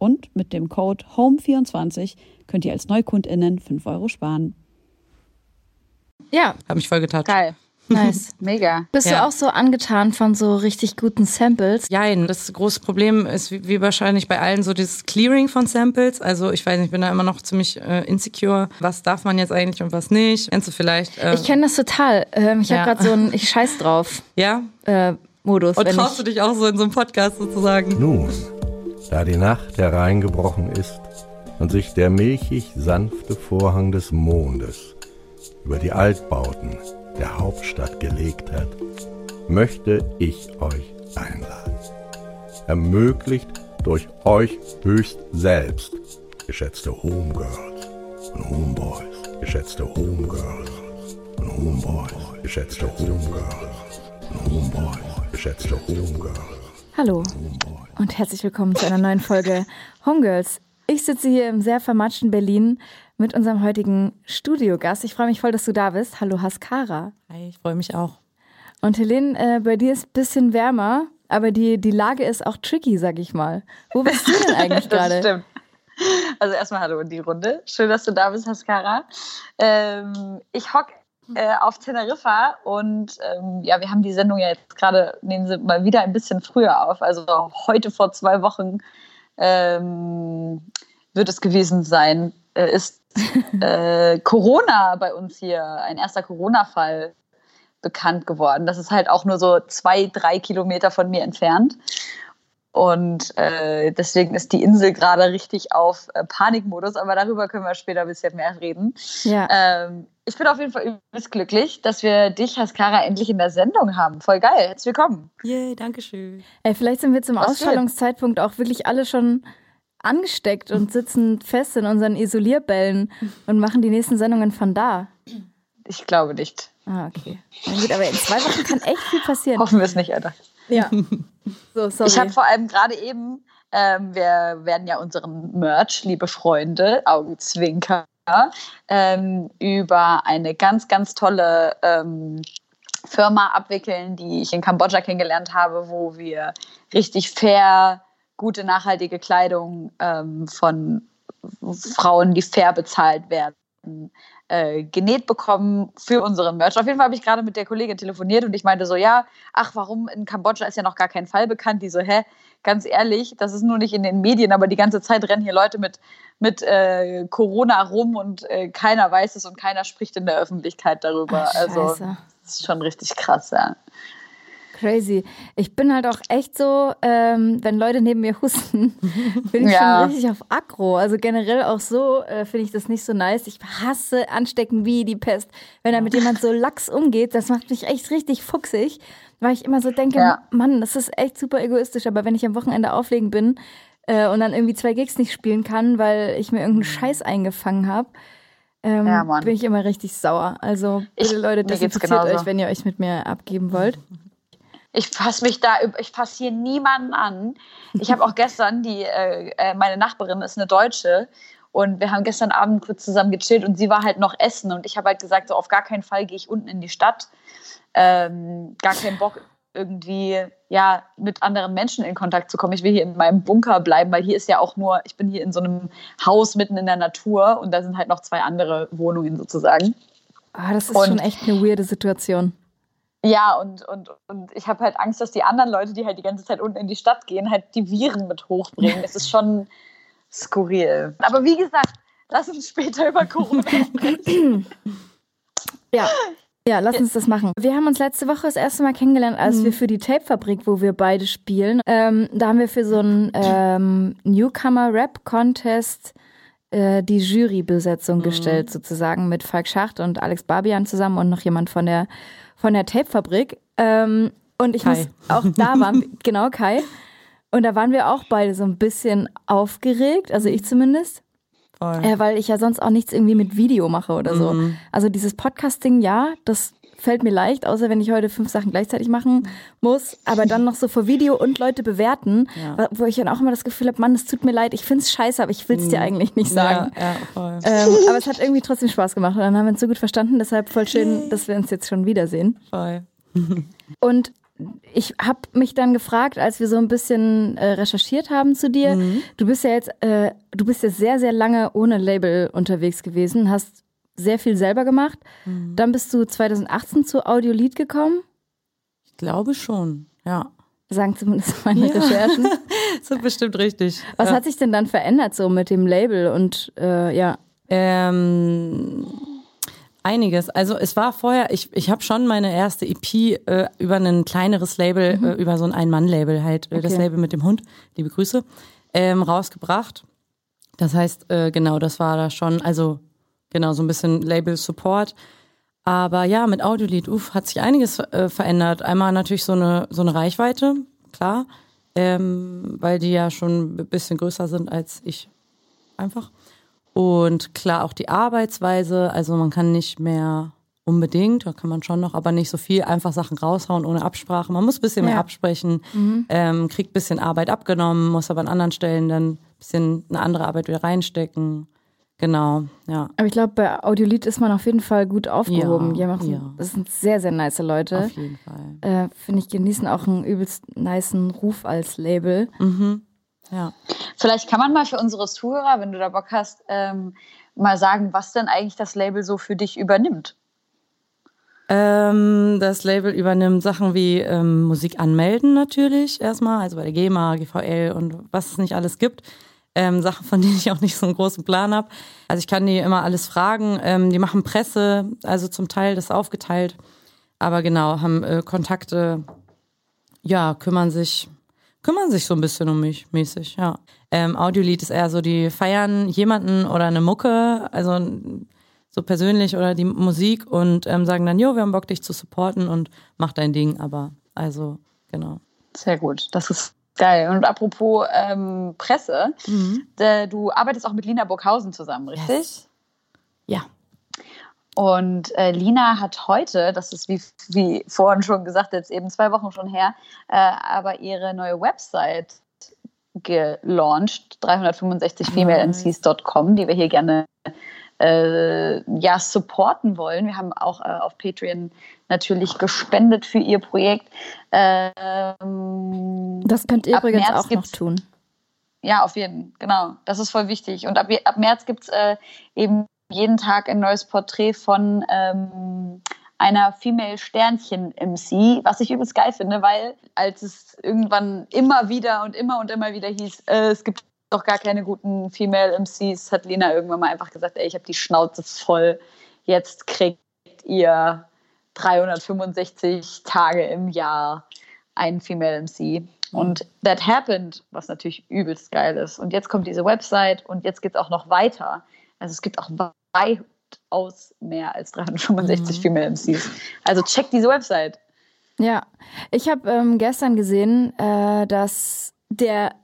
Und mit dem Code HOME24 könnt ihr als NeukundInnen 5 Euro sparen. Ja. Hab mich voll getan. Geil. Nice. Mega. Bist Ja. du auch so angetan von so richtig guten Samples? Jein, das große Problem ist, wie, wie wahrscheinlich bei allen, so dieses Clearing von Samples. Also ich weiß nicht, ich bin da immer noch ziemlich äh, insecure. Was darf man jetzt eigentlich und was nicht? Kennst du vielleicht? Äh, Ich kenne das total. Ähm, ich Ja. habe gerade so einen Ich scheiß drauf ja? äh, Modus. Und traust ich, du dich auch so in so einem Podcast sozusagen? Nun, da die Nacht hereingebrochen ist und sich der milchig sanfte Vorhang des Mondes über die Altbauten der Hauptstadt gelegt hat, möchte ich euch einladen. Ermöglicht durch euch höchst selbst, geschätzte Homegirls und Homeboys, geschätzte Homegirls und Homeboys, geschätzte Homegirls und Homeboys, geschätzte Homegirls. Hallo und herzlich willkommen zu einer neuen Folge Homegirls. Ich sitze hier im sehr vermatschten Berlin mit unserem heutigen Studiogast. Ich freue mich voll, dass du da bist. Hallo Haskara. Hi, ich freue mich auch. Und Helene, äh, bei dir ist ein bisschen wärmer, aber die, die Lage ist auch tricky, sag ich mal. Wo bist du denn eigentlich gerade? stimmt. Also erstmal hallo in die Runde. Schön, dass du da bist, Haskara. Ähm, ich hock äh, auf Teneriffa und ähm, ja, wir haben die Sendung ja jetzt gerade, nehmen sie mal wieder ein bisschen früher auf. Also heute vor zwei Wochen ähm, wird es gewesen sein, äh, ist äh, Corona bei uns hier, ein erster Corona-Fall bekannt geworden. Das ist halt auch nur so zwei, drei Kilometer von mir entfernt. Und äh, deswegen ist die Insel gerade richtig auf äh, Panikmodus, aber darüber können wir später ein bisschen mehr reden. Ja. Ähm, ich bin auf jeden Fall übelst glücklich, dass wir dich, Haskara, endlich in der Sendung haben. Voll geil. Herzlich willkommen. Yay, danke schön. Ey, vielleicht sind wir zum Was Ausstrahlungszeitpunkt auch wirklich alle schon angesteckt und sitzen fest in unseren Isolierbällen und machen die nächsten Sendungen von da. Ich glaube nicht. Ah, okay. Na gut, aber in zwei Wochen kann echt viel passieren. Hoffen wir es nicht, Alter. Ja. So, sorry. Ich habe vor allem gerade eben, ähm, wir werden ja unseren Merch, liebe Freunde, Augenzwinker, ähm, über eine ganz, ganz tolle ähm, Firma abwickeln, die ich in Kambodscha kennengelernt habe, wo wir richtig fair, gute, nachhaltige Kleidung ähm, von Frauen, die fair bezahlt werden, äh, genäht bekommen für unseren Merch. Auf jeden Fall habe ich gerade mit der Kollegin telefoniert und ich meinte so, ja, ach, warum in Kambodscha ist ja noch gar kein Fall bekannt. Die so, hä, ganz ehrlich, das ist nur nicht in den Medien, aber die ganze Zeit rennen hier Leute mit, mit äh, Corona rum und äh, keiner weiß es und keiner spricht in der Öffentlichkeit darüber. Ach, also, das ist schon richtig krass, ja. Crazy. Ich bin halt auch echt so, ähm, wenn Leute neben mir husten, bin ich Ja. schon richtig auf Aggro. Also generell auch so äh, finde ich das nicht so nice. Ich hasse Anstecken wie die Pest. Wenn da mit jemand so lax umgeht, das macht mich echt richtig fuchsig, weil ich immer so denke, Ja. Mann, das ist echt super egoistisch. Aber wenn ich am Wochenende auflegen bin äh, und dann irgendwie zwei Gigs nicht spielen kann, weil ich mir irgendeinen Scheiß eingefangen habe, ähm, Ja, bin ich immer richtig sauer. Also bitte Ich- Leute, desinfiziert euch, wenn ihr euch mit mir abgeben wollt. Ich fasse mich da, ich fasse hier niemanden an. Ich habe auch gestern, die, äh, äh, meine Nachbarin ist eine Deutsche und wir haben gestern Abend kurz zusammen gechillt und sie war halt noch essen und ich habe halt gesagt, so auf gar keinen Fall gehe ich unten in die Stadt. Ähm, gar keinen Bock irgendwie ja mit anderen Menschen in Kontakt zu kommen. Ich will hier in meinem Bunker bleiben, weil hier ist ja auch nur, ich bin hier in so einem Haus mitten in der Natur und da sind halt noch zwei andere Wohnungen sozusagen. Ah, das ist Und- schon echt eine weirde Situation. Ja, und, und, und ich habe halt Angst, dass die anderen Leute, die halt die ganze Zeit unten in die Stadt gehen, halt die Viren mit hochbringen. Es ist schon skurril. Aber wie gesagt, lass uns später über Corona sprechen. ja. Ja, lass uns das machen. Wir haben uns letzte Woche das erste Mal kennengelernt, als mhm. wir für die Tape-Fabrik, wo wir beide spielen, ähm, da haben wir für so einen ähm, Newcomer-Rap-Contest äh, die Jurybesetzung mhm. gestellt, sozusagen, mit Falk Schacht und Alex Barbian zusammen und noch jemand von der, von der Tape-Fabrik. Ähm, und ich Kai. muss auch da waren, genau, Kai. Und da waren wir auch beide so ein bisschen aufgeregt, also ich zumindest. Äh, weil ich ja sonst auch nichts irgendwie mit Video mache oder so. Mhm. Also dieses Podcasting, ja, das fällt mir leicht, außer wenn ich heute fünf Sachen gleichzeitig machen muss, aber dann noch so vor Video und Leute bewerten, ja. wo ich dann auch immer das Gefühl habe, Mann, es tut mir leid, ich find's scheiße, aber ich will's dir mhm. eigentlich nicht sagen. Ja, ja, ähm, aber es hat irgendwie trotzdem Spaß gemacht und dann haben wir uns so gut verstanden, deshalb voll schön, dass wir uns jetzt schon wiedersehen. Voll. und ich habe mich dann gefragt, als wir so ein bisschen äh, recherchiert haben zu dir, mhm. du bist ja jetzt, äh, du bist ja sehr, sehr lange ohne Label unterwegs gewesen, hast sehr viel selber gemacht. Mhm. Dann bist du 2018 zu Audiolied gekommen? Ich glaube schon, ja. Sagen zumindest meine ja. Recherchen. das ist bestimmt richtig. Was ja. hat sich denn dann verändert so mit dem Label und äh, ja? Ähm Einiges. Also es war vorher, ich, ich habe schon meine erste EP äh, über ein kleineres Label, mhm. äh, über so ein Ein-Mann-Label halt, äh, okay. das Label mit dem Hund, liebe Grüße, ähm, rausgebracht. Das heißt, äh, genau, das war da schon, also genau, so ein bisschen Label-Support. Aber ja, mit Audiolied, uff, hat sich einiges äh, verändert. Einmal natürlich so eine, so eine Reichweite, klar, ähm, weil die ja schon ein bisschen größer sind als ich einfach. Und klar auch die Arbeitsweise, also man kann nicht mehr unbedingt, da kann man schon noch, aber nicht so viel einfach Sachen raushauen ohne Absprache. Man muss ein bisschen ja. mehr absprechen, mhm. ähm, kriegt ein bisschen Arbeit abgenommen, muss aber an anderen Stellen dann ein bisschen eine andere Arbeit wieder reinstecken. Genau, ja. Aber ich glaube, bei Audiolied ist man auf jeden Fall gut aufgehoben. Ja, ja. Das sind sehr, sehr nice Leute. Auf jeden Fall. Äh, Finde ich, genießen auch einen übelst niceen Ruf als Label. Mhm. Ja. Vielleicht kann man mal für unsere Zuhörer, wenn du da Bock hast, ähm, mal sagen, was denn eigentlich das Label so für dich übernimmt. Ähm, das Label übernimmt Sachen wie ähm, Musik anmelden natürlich erstmal, also bei der GEMA, GVL und was es nicht alles gibt. Ähm, Sachen, von denen ich auch nicht so einen großen Plan habe. Also ich kann die immer alles fragen. Ähm, die machen Presse, also zum Teil das aufgeteilt. Aber genau, haben äh, Kontakte, ja, kümmern sich kümmern sich so ein bisschen um mich, mäßig, ja. Ähm, Audiolied ist eher so, die feiern jemanden oder eine Mucke, also so persönlich oder die Musik und ähm, sagen dann, jo, wir haben Bock, dich zu supporten und mach dein Ding, aber also, genau. Sehr gut, das ist geil. Und apropos ähm, Presse, mhm. du arbeitest auch mit Lina Burghausen zusammen, richtig? Yes. Ja. Und äh, Lina hat heute, das ist wie, wie vorhin schon gesagt, jetzt eben zwei Wochen schon her, äh, aber ihre neue Website gelauncht, 365femalemcs.com, die wir hier gerne äh, ja, supporten wollen. Wir haben auch äh, auf Patreon natürlich gespendet für ihr Projekt. Ähm, das könnt ihr übrigens März auch noch tun. Ja, auf jeden Fall, genau. Das ist voll wichtig. Und ab, ab März gibt es äh, eben jeden Tag ein neues Porträt von ähm, einer Female Sternchen MC, was ich übelst geil finde, weil als es irgendwann immer wieder und immer und immer wieder hieß, äh, es gibt doch gar keine guten Female MCs, hat Lena irgendwann mal einfach gesagt, ey, ich habe die Schnauze voll, jetzt kriegt ihr 365 Tage im Jahr einen Female MC. Und that happened, was natürlich übelst geil ist. Und jetzt kommt diese Website und jetzt geht es auch noch weiter. Also es gibt auch weitaus mehr als 365 mhm. Female MCs. Also check diese Website. Ja, ich habe ähm, gestern gesehen, äh, dass der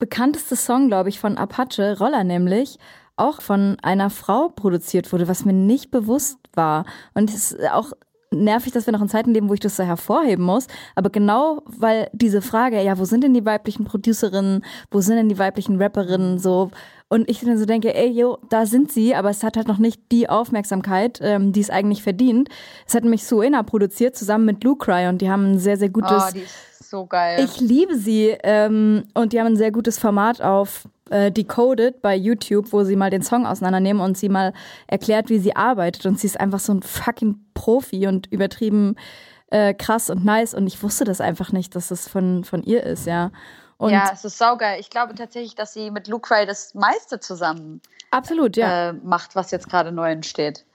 bekannteste Song, glaube ich, von Apache, Roller nämlich, auch von einer Frau produziert wurde, was mir nicht bewusst war. Und es ist auch nervig, dass wir noch in Zeiten leben, wo ich das so hervorheben muss. Aber genau, weil diese Frage, ja, wo sind denn die weiblichen Producerinnen, wo sind denn die weiblichen Rapperinnen, so, und ich dann so denke, ey, yo, da sind sie, aber es hat halt noch nicht die Aufmerksamkeit, ähm, die es eigentlich verdient. Es hat nämlich Suena produziert, zusammen mit Blue Cry und die haben ein sehr, sehr gutes. Oh, so geil. Ich liebe sie ähm, und die haben ein sehr gutes Format auf äh, Decoded bei YouTube, wo sie mal den Song auseinandernehmen und sie mal erklärt, wie sie arbeitet. Und sie ist einfach so ein fucking Profi und übertrieben äh, krass und nice. Und ich wusste das einfach nicht, dass das von, von ihr ist, ja. Und ja, es ist saugeil. Ich glaube tatsächlich, dass sie mit Luke Ray das meiste zusammen absolut, ja. äh, macht, was jetzt gerade neu entsteht.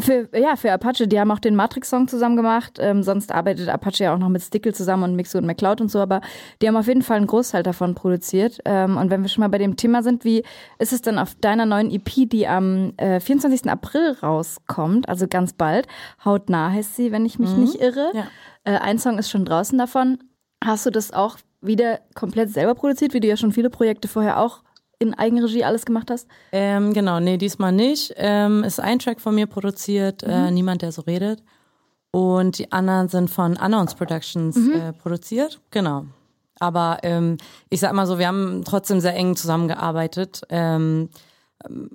Für, ja, für Apache, die haben auch den Matrix-Song zusammen gemacht. Ähm, sonst arbeitet Apache ja auch noch mit Stickle zusammen und Mixo und McCloud und so, aber die haben auf jeden Fall einen Großteil davon produziert. Ähm, und wenn wir schon mal bei dem Thema sind, wie ist es denn auf deiner neuen EP, die am äh, 24. April rauskommt, also ganz bald, hautnah heißt sie, wenn ich mich nicht irre. Ja. Äh, ein Song ist schon draußen davon. Hast du das auch wieder komplett selber produziert, wie du ja schon viele Projekte vorher auch in Eigenregie alles gemacht hast? Ähm, genau, nee, diesmal nicht. Ähm, ist ein Track von mir produziert, äh, Niemand, der so redet. Und die anderen sind von Unknowns Productions äh, produziert. Genau. Aber ähm, ich sag mal so, wir haben trotzdem sehr eng zusammengearbeitet. Ähm, ähm,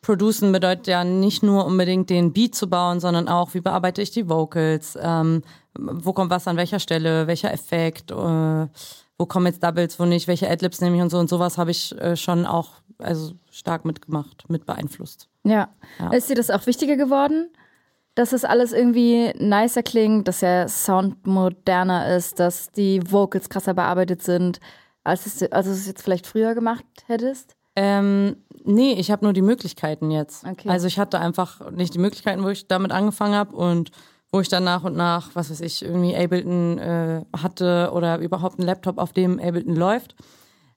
Producen bedeutet ja nicht nur unbedingt den Beat zu bauen, sondern auch, wie bearbeite ich die Vocals, ähm, wo kommt was an welcher Stelle, welcher Effekt, äh, wo kommen jetzt Doubles, wo nicht, welche Adlibs nehme ich und so und sowas habe ich äh, schon auch also stark mitgemacht, mit beeinflusst. Ja. Ja. Ist dir das auch wichtiger geworden? Dass es alles irgendwie nicer klingt, dass der Sound moderner ist, dass die Vocals krasser bearbeitet sind, als, es, als du es jetzt vielleicht früher gemacht hättest? Ähm, nee, ich habe nur die Möglichkeiten jetzt. Okay. Also ich hatte einfach nicht die Möglichkeiten, wo ich damit angefangen habe und wo ich dann nach und nach, was weiß ich, irgendwie Ableton äh, hatte oder überhaupt einen Laptop, auf dem Ableton läuft,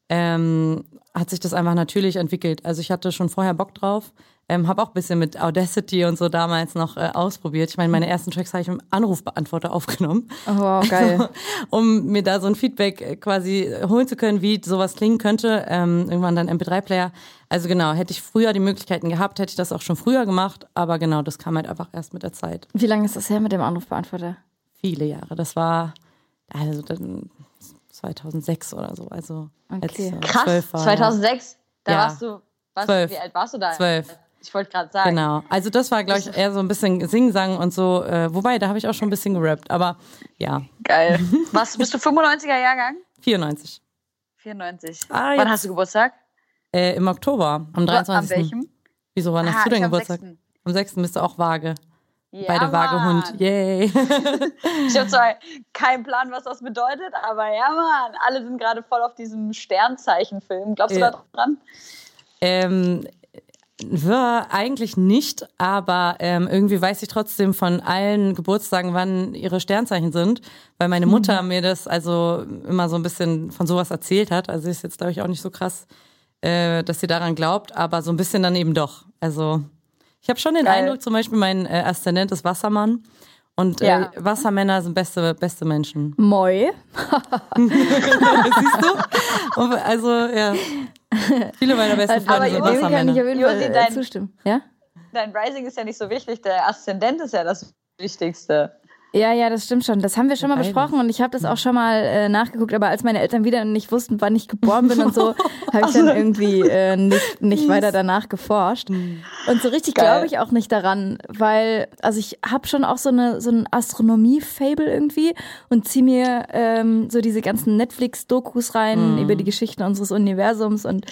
ähm, hat sich das einfach natürlich entwickelt. Also ich hatte schon vorher Bock drauf, ähm, habe auch ein bisschen mit Audacity und so damals noch äh, ausprobiert. Ich meine, meine ersten Tracks habe ich im Anrufbeantworter aufgenommen. Oh, wow, geil. um mir da so ein Feedback äh, quasi holen zu können, wie sowas klingen könnte. Ähm, irgendwann dann MP3-Player. Also genau, hätte ich früher die Möglichkeiten gehabt, hätte ich das auch schon früher gemacht. Aber genau, das kam halt einfach erst mit der Zeit. Wie lange ist das her mit dem Anrufbeantworter? Viele Jahre. Das war also dann 2006 oder so. Also als Okay. ich, äh, Krass, zwölf war, 2006, da Ja. warst du, was, Zwölf. wie alt warst du da? Zwölf. Ich wollte gerade sagen. Genau. Also das war, glaube ich, eher so ein bisschen Singsang und so. Äh, wobei, da habe ich auch schon ein bisschen gerappt. Aber ja, Geil. Was, bist du 95er Jahrgang? 94. 94. Ah, Wann hast du Geburtstag? Äh, Im Oktober, am 23. An welchem? Wieso, wann hast Ah, du denn ich am Geburtstag? 6.. Am 6. bist du auch vage. Ja, Beide Vagehund. Mann. Yay. Ich habe zwar keinen Plan, was das bedeutet, aber ja, Mann, alle sind gerade voll auf diesem Sternzeichenfilm. Glaubst du Ja. da dran? ähm, war eigentlich nicht, aber ähm, irgendwie weiß ich trotzdem von allen Geburtstagen, wann ihre Sternzeichen sind, weil meine Mutter mir das also immer so ein bisschen von sowas erzählt hat. Also ist jetzt, glaube ich, auch nicht so krass, äh, dass sie daran glaubt, aber so ein bisschen dann eben doch. Also ich habe schon den Geil. Eindruck, zum Beispiel mein äh, Aszendent ist Wassermann. Und Ja. äh, Wassermänner sind beste, beste Menschen. Moi. Siehst du? Und also, ja. Viele meiner besten Aber Freunde sind Josi Dem kann ich Wassermänner. auf jeden Josi, Fall äh, dein- zustimmen. Ja? Dein Rising ist ja nicht so wichtig, der Aszendent ist ja das Wichtigste. Ja, ja, das stimmt schon. Das haben wir schon mal besprochen und ich habe das auch schon mal äh, nachgeguckt, aber als meine Eltern wieder nicht wussten, wann ich geboren bin und so, habe ich dann irgendwie äh, nicht, nicht weiter danach geforscht. Und so richtig glaube ich auch nicht daran, weil, also ich habe schon auch so eine so ein Astronomie-Fable irgendwie und ziehe mir ähm, so diese ganzen Netflix-Dokus rein über die Geschichten unseres Universums und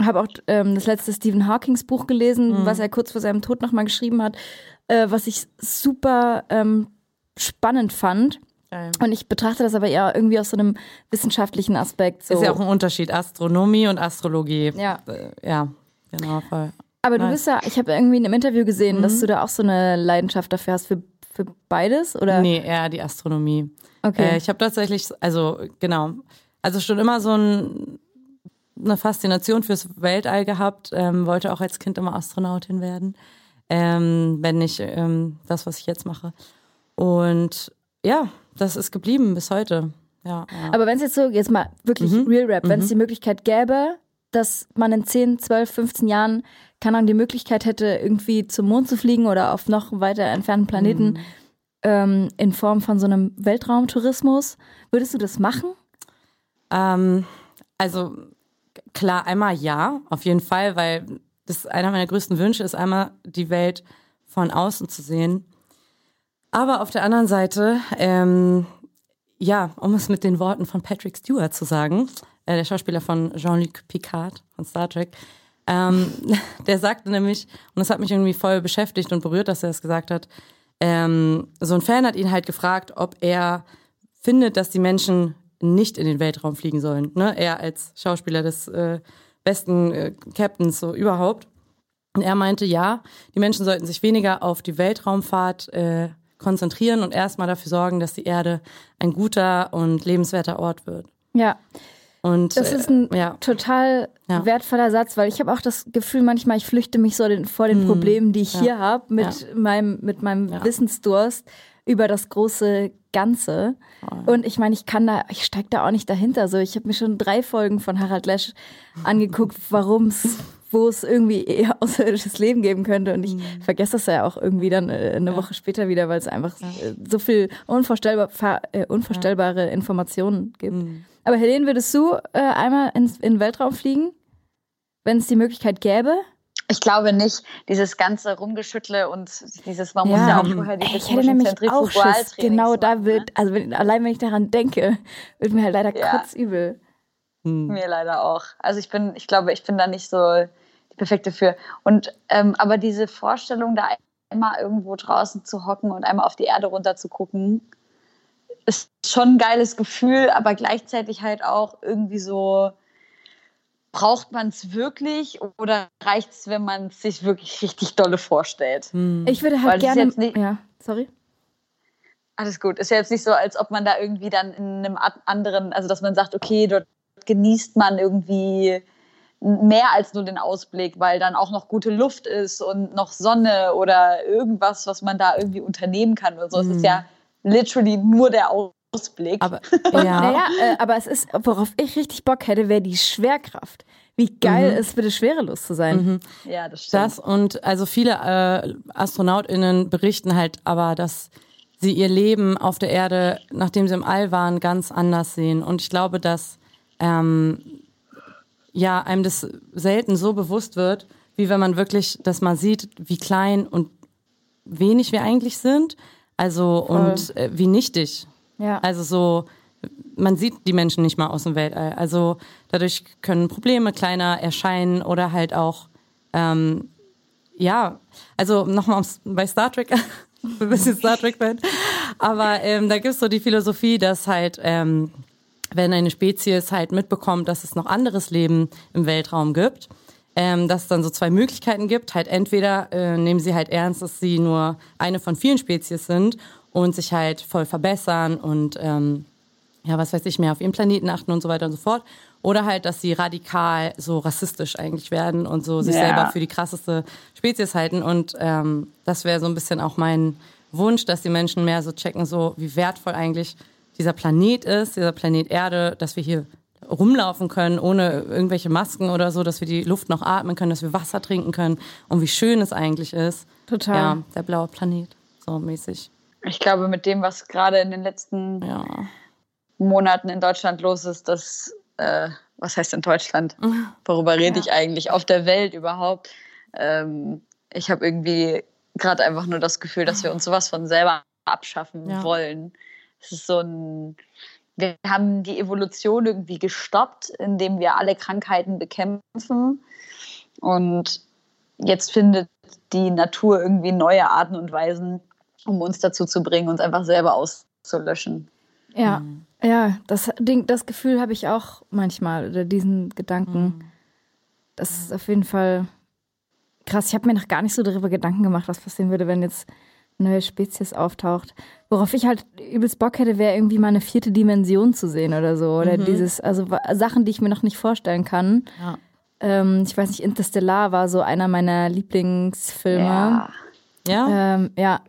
habe auch ähm, das letzte Stephen Hawkings Buch gelesen, was er kurz vor seinem Tod nochmal geschrieben hat, äh, was ich super ähm, spannend fand. Und ich betrachte das aber eher irgendwie aus so einem wissenschaftlichen Aspekt. So. Ist ja auch ein Unterschied, Astronomie und Astrologie. Ja. Äh, Ja, genau, voll. aber du nice. bist ja, ich habe irgendwie in einem Interview gesehen, dass du da auch so eine Leidenschaft dafür hast für, für beides, oder? Nee, eher die Astronomie. Okay. Äh, ich habe tatsächlich, also genau, also schon immer so ein, eine Faszination fürs Weltall gehabt, ähm, wollte auch als Kind immer Astronautin werden, ähm, wenn nicht ähm, das, was ich jetzt mache. Und ja, das ist geblieben bis heute. Ja, ja. Aber wenn es jetzt so, jetzt mal wirklich Real Rap, wenn es die Möglichkeit gäbe, dass man in 10, 12, 15 Jahren keine Ahnung, die Möglichkeit hätte, irgendwie zum Mond zu fliegen oder auf noch weiter entfernten Planeten ähm, in Form von so einem Weltraumtourismus, würdest du das machen? Ähm, also klar, einmal ja, auf jeden Fall, weil das einer meiner größten Wünsche ist, einmal die Welt von außen zu sehen. Aber auf der anderen Seite, ähm, ja, um es mit den Worten von Patrick Stewart zu sagen, äh, der Schauspieler von Jean-Luc Picard von Star Trek, ähm, der sagte nämlich, und das hat mich irgendwie voll beschäftigt und berührt, dass er das gesagt hat, ähm, so ein Fan hat ihn halt gefragt, ob er findet, dass die Menschen nicht in den Weltraum fliegen sollen. Ne? Er als Schauspieler des äh, besten äh, Captains so überhaupt. Und er meinte, ja, die Menschen sollten sich weniger auf die Weltraumfahrt äh, konzentrieren und erstmal dafür sorgen, dass die Erde ein guter und lebenswerter Ort wird. Ja. Und Das ist ein äh, ja. total Ja. wertvoller Satz, weil ich habe auch das Gefühl, manchmal ich flüchte mich so den, vor den Problemen, die ich Ja. hier habe, mit meinem, mit meinem. Wissensdurst über das große Ganze. Und ich meine, ich kann da, ich steig da auch nicht dahinter. So, ich habe mir schon drei Folgen von Harald Lesch angeguckt, warum es wo es irgendwie eher außerirdisches Leben geben könnte. Und ich vergesse das ja auch irgendwie dann äh, eine Woche später wieder, weil es einfach äh, so viel unvorstellbar, äh, unvorstellbare Informationen gibt. Aber Helene, würdest du äh, einmal ins, in den Weltraum fliegen, wenn es die Möglichkeit gäbe? Ich glaube nicht, dieses ganze Rumgeschüttle und dieses, man muss Ja. ja auch vorher Ey, ich hätte nämlich auch Schiss. Genau da wird, also wenn, allein wenn ich daran denke, wird mir halt leider Ja. kotzübel. Hm. Mir leider auch. Also ich bin, ich glaube, ich bin da nicht so die perfekte für. Und ähm, aber diese Vorstellung, da einmal irgendwo draußen zu hocken und einmal auf die Erde runter zu gucken, ist schon ein geiles Gefühl, aber gleichzeitig halt auch irgendwie so, braucht man es wirklich oder reicht es, wenn man es sich wirklich richtig dolle vorstellt? Hm. Ich würde halt gerne. jetzt nicht- ja, sorry. Alles gut. Ist ja jetzt nicht so, als ob man da irgendwie dann in einem anderen, also dass man sagt, okay, dort genießt man irgendwie mehr als nur den Ausblick, weil dann auch noch gute Luft ist und noch Sonne oder irgendwas, was man da irgendwie unternehmen kann oder so. Es ist ja literally nur der Ausblick. Aber ja, Naja, äh, aber es ist, worauf ich richtig Bock hätte, wäre die Schwerkraft. Wie geil ist bitte schwerelos zu sein. ja, das stimmt. das und also viele äh, AstronautInnen berichten halt aber, dass sie ihr Leben auf der Erde, nachdem sie im All waren, ganz anders sehen. Und ich glaube, dass ähm, ja einem das selten so bewusst wird, wie wenn man wirklich das mal sieht, wie klein und wenig wir eigentlich sind. Also und äh, wie nichtig. Ja. Also so, man sieht die Menschen nicht mal aus dem Weltall. Also dadurch können Probleme kleiner erscheinen oder halt auch, ähm, ja, also nochmal bei Star Trek, ein bisschen Star Trek-Fan, aber ähm, da gibt's so die Philosophie, dass halt, ähm, wenn eine Spezies halt mitbekommt, dass es noch anderes Leben im Weltraum gibt, ähm, dass es dann so zwei Möglichkeiten gibt. Halt entweder äh, nehmen sie halt ernst, dass sie nur eine von vielen Spezies sind und sich halt voll verbessern und ähm, ja, was weiß ich, mehr auf ihren Planeten achten und so weiter und so fort. Oder halt, dass sie radikal so rassistisch eigentlich werden und so sich Ja. selber für die krasseste Spezies halten. Und ähm, das wäre so ein bisschen auch mein Wunsch, dass die Menschen mehr so checken, so wie wertvoll eigentlich dieser Planet ist, dieser Planet Erde, dass wir hier rumlaufen können, ohne irgendwelche Masken oder so, dass wir die Luft noch atmen können, dass wir Wasser trinken können und wie schön es eigentlich ist. Total. Ja, der blaue Planet, so mäßig. ich glaube, mit dem, was gerade in den letzten Ja. Monaten in Deutschland los ist, dass, äh, was heißt in Deutschland? Worüber rede ich eigentlich? Auf der Welt überhaupt? Ähm, ich habe irgendwie gerade einfach nur das Gefühl, dass wir uns sowas von selber abschaffen Ja. wollen. Es ist so ein, wir haben die Evolution irgendwie gestoppt, indem wir alle Krankheiten bekämpfen. Und jetzt findet die Natur irgendwie neue Arten und Weisen, um uns dazu zu bringen, uns einfach selber auszulöschen. Ja, ja, das Ding, das Gefühl habe ich auch manchmal oder diesen Gedanken. Das ist auf jeden Fall krass. Ich habe mir noch gar nicht so darüber Gedanken gemacht, was passieren würde, wenn jetzt neue Spezies auftaucht. Worauf ich halt übelst Bock hätte, wäre irgendwie mal eine vierte Dimension zu sehen oder so. Oder dieses, also Sachen, die ich mir noch nicht vorstellen kann. Ja. Ähm, ich weiß nicht, Interstellar war so einer meiner Lieblingsfilme. Ja. Ja? Ähm, ja,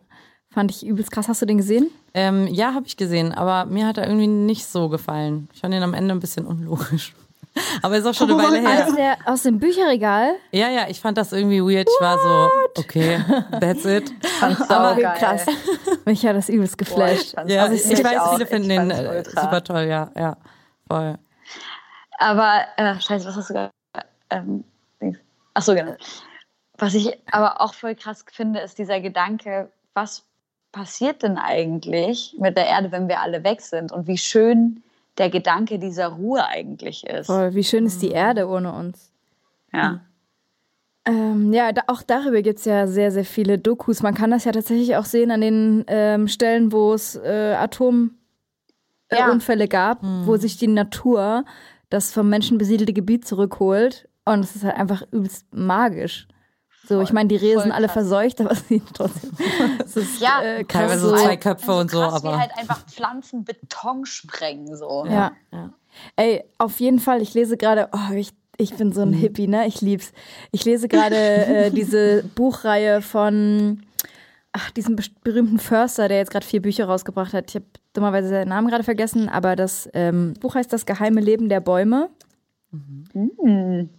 fand ich übelst krass. Hast du den gesehen? Ähm, ja, habe ich gesehen, aber mir hat er irgendwie nicht so gefallen. Ich fand ihn am Ende ein bisschen unlogisch. Aber ist auch schon eine Weile her. Aus, der, aus dem Bücherregal? Ja, ja, ich fand das irgendwie weird. Ich war so, okay, that's it. Aber krass. Mich hat das übelst geflasht. fand's Ja, auch- ich, ich weiß, auch. viele finden Ich den äh, ultra. super toll, ja, ja, voll. Aber, äh, scheiße, was hast du gesagt? Ähm, ach so, genau. Was ich aber auch voll krass finde, ist dieser Gedanke, was passiert denn eigentlich mit der Erde, wenn wir alle weg sind? Und wie schön der Gedanke dieser Ruhe eigentlich ist. Voll, wie schön ist die Erde ohne uns. Ja. Ähm, ja, da, auch darüber gibt es ja sehr, sehr viele Dokus. Man kann das ja tatsächlich auch sehen an den ähm, Stellen, wo es äh, Atomwaffen äh, Ja. Gab, wo sich die Natur das vom Menschen besiedelte Gebiet zurückholt. Und es ist halt einfach übelst magisch. So, ich meine, die Rehe sind alle verseucht, aber es sieht trotzdem. Es ist Ja, äh, krass Teilweise so. zwei Köpfe und so, krass, aber. wie halt einfach Pflanzen Beton sprengen so. Ja. ja. Ey, auf jeden Fall, ich lese gerade, oh, ich, ich bin so ein Hippie, ne? Ich lieb's. Ich lese gerade äh, diese Buchreihe von ach, diesem berühmten Förster, der jetzt gerade vier Bücher rausgebracht hat. Ich habe dummerweise seinen Namen gerade vergessen, aber das ähm, Buch heißt Das geheime Leben der Bäume.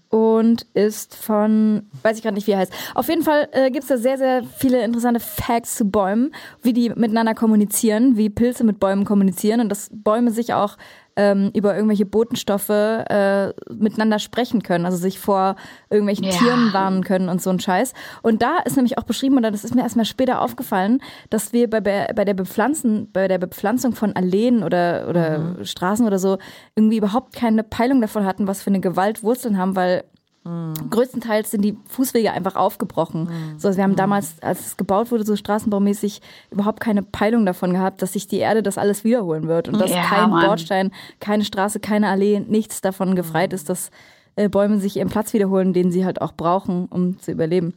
Und ist von, weiß ich gerade nicht, wie er heißt. Auf jeden Fall äh, gibt es da sehr, sehr viele interessante Facts zu Bäumen, wie die miteinander kommunizieren, wie Pilze mit Bäumen kommunizieren und dass Bäume sich auch ähm, über irgendwelche Botenstoffe äh, miteinander sprechen können, also sich vor irgendwelchen Ja. Tieren warnen können und so ein Scheiß. Und da ist nämlich auch beschrieben, oder das ist mir erstmal später aufgefallen, dass wir bei, bei der Bepflanzen, bei der Bepflanzung von Alleen oder, oder Straßen oder so irgendwie überhaupt keine Peilung davon hatten, was für eine Gewalt Wurzeln haben, weil größtenteils sind die Fußwege einfach aufgebrochen. So, also wir haben damals, als es gebaut wurde, so straßenbaumäßig, überhaupt keine Peilung davon gehabt, dass sich die Erde das alles wiederholen wird und dass Ja, kein Mann. Bordstein, keine Straße, keine Allee, nichts davon gefreit ist, dass äh, Bäume sich ihren Platz wiederholen, den sie halt auch brauchen, um zu überleben.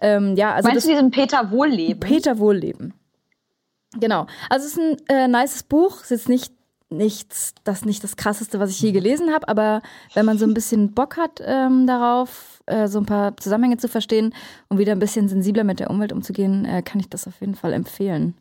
Ähm, ja, also Meinst das du diesen Peter Wohlleben? Peter Wohlleben. Genau. Also es ist ein äh, nices Buch. Es ist jetzt nicht nichts, das nicht das krasseste, was ich je gelesen habe, aber wenn man so ein bisschen Bock hat ähm, darauf, äh, so ein paar Zusammenhänge zu verstehen und wieder ein bisschen sensibler mit der Umwelt umzugehen, äh, kann ich das auf jeden Fall empfehlen.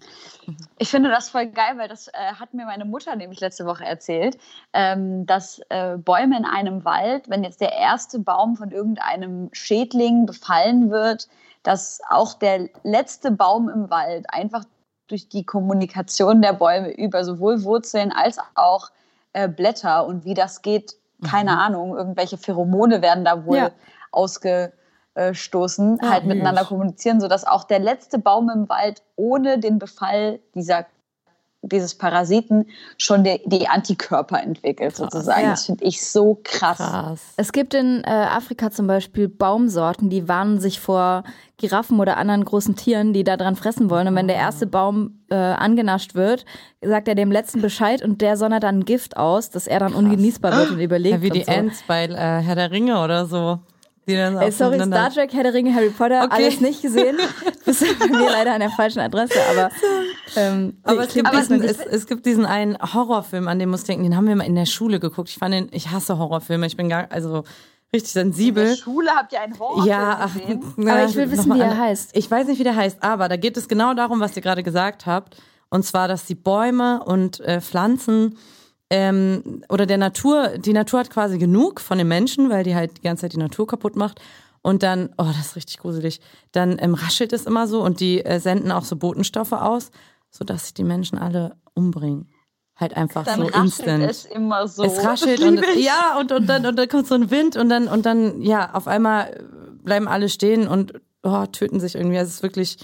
Ich finde das voll geil, weil das äh, hat mir meine Mutter nämlich letzte Woche erzählt, ähm, dass äh, Bäume in einem Wald, wenn jetzt der erste Baum von irgendeinem Schädling befallen wird, dass auch der letzte Baum im Wald einfach durch die Kommunikation der Bäume über sowohl Wurzeln als auch äh, Blätter. Und wie das geht, keine Ahnung, irgendwelche Pheromone werden da wohl Ja. ausgestoßen, halt miteinander kommunizieren, sodass auch der letzte Baum im Wald ohne den Befall dieser, dieses Parasiten schon die, die Antikörper entwickelt, sozusagen. Ja. Das finde ich so krass. Krass. Es gibt in äh, Afrika zum Beispiel Baumsorten, die warnen sich vor Giraffen oder anderen großen Tieren, die da dran fressen wollen. Und wenn der erste Baum äh, angenascht wird, sagt er dem letzten Bescheid und der sondert dann Gift aus, dass er dann ungenießbar wird und überlebt. Ja, wie die so. Ents bei äh, Herr der Ringe oder so. Die dann Ey, sorry, Star Trek, Herr der Ringe, Harry Potter, Okay. alles nicht gesehen. Bist bei mir leider an der falschen Adresse, aber, ähm, Aber nee, es gibt, diesen, es, es gibt diesen einen Horrorfilm, an den muss ich denken, den haben wir mal in der Schule geguckt. Ich fand den, ich hasse Horrorfilme. Ich bin gar, also richtig In sensibel. der Schule habt ihr einen Horror Ja, ach, gesehen? na, Aber ich will wissen, wie er heißt. Ich weiß nicht, wie der heißt, aber da geht es genau darum, was ihr gerade gesagt habt. Und zwar, dass die Bäume und äh, Pflanzen ähm, oder der Natur, die Natur hat quasi genug von den Menschen, weil die halt die ganze Zeit die Natur kaputt macht. Und dann, oh, das ist richtig gruselig, dann ähm, raschelt es immer so und die äh, senden auch so Botenstoffe aus, sodass sich die Menschen alle umbringen. Halt einfach Dann so raschelt instant. es immer so. Es raschelt und ich. ja und, und dann und dann kommt so ein Wind und dann und dann ja auf einmal bleiben alle stehen und oh, töten sich irgendwie. Es ist wirklich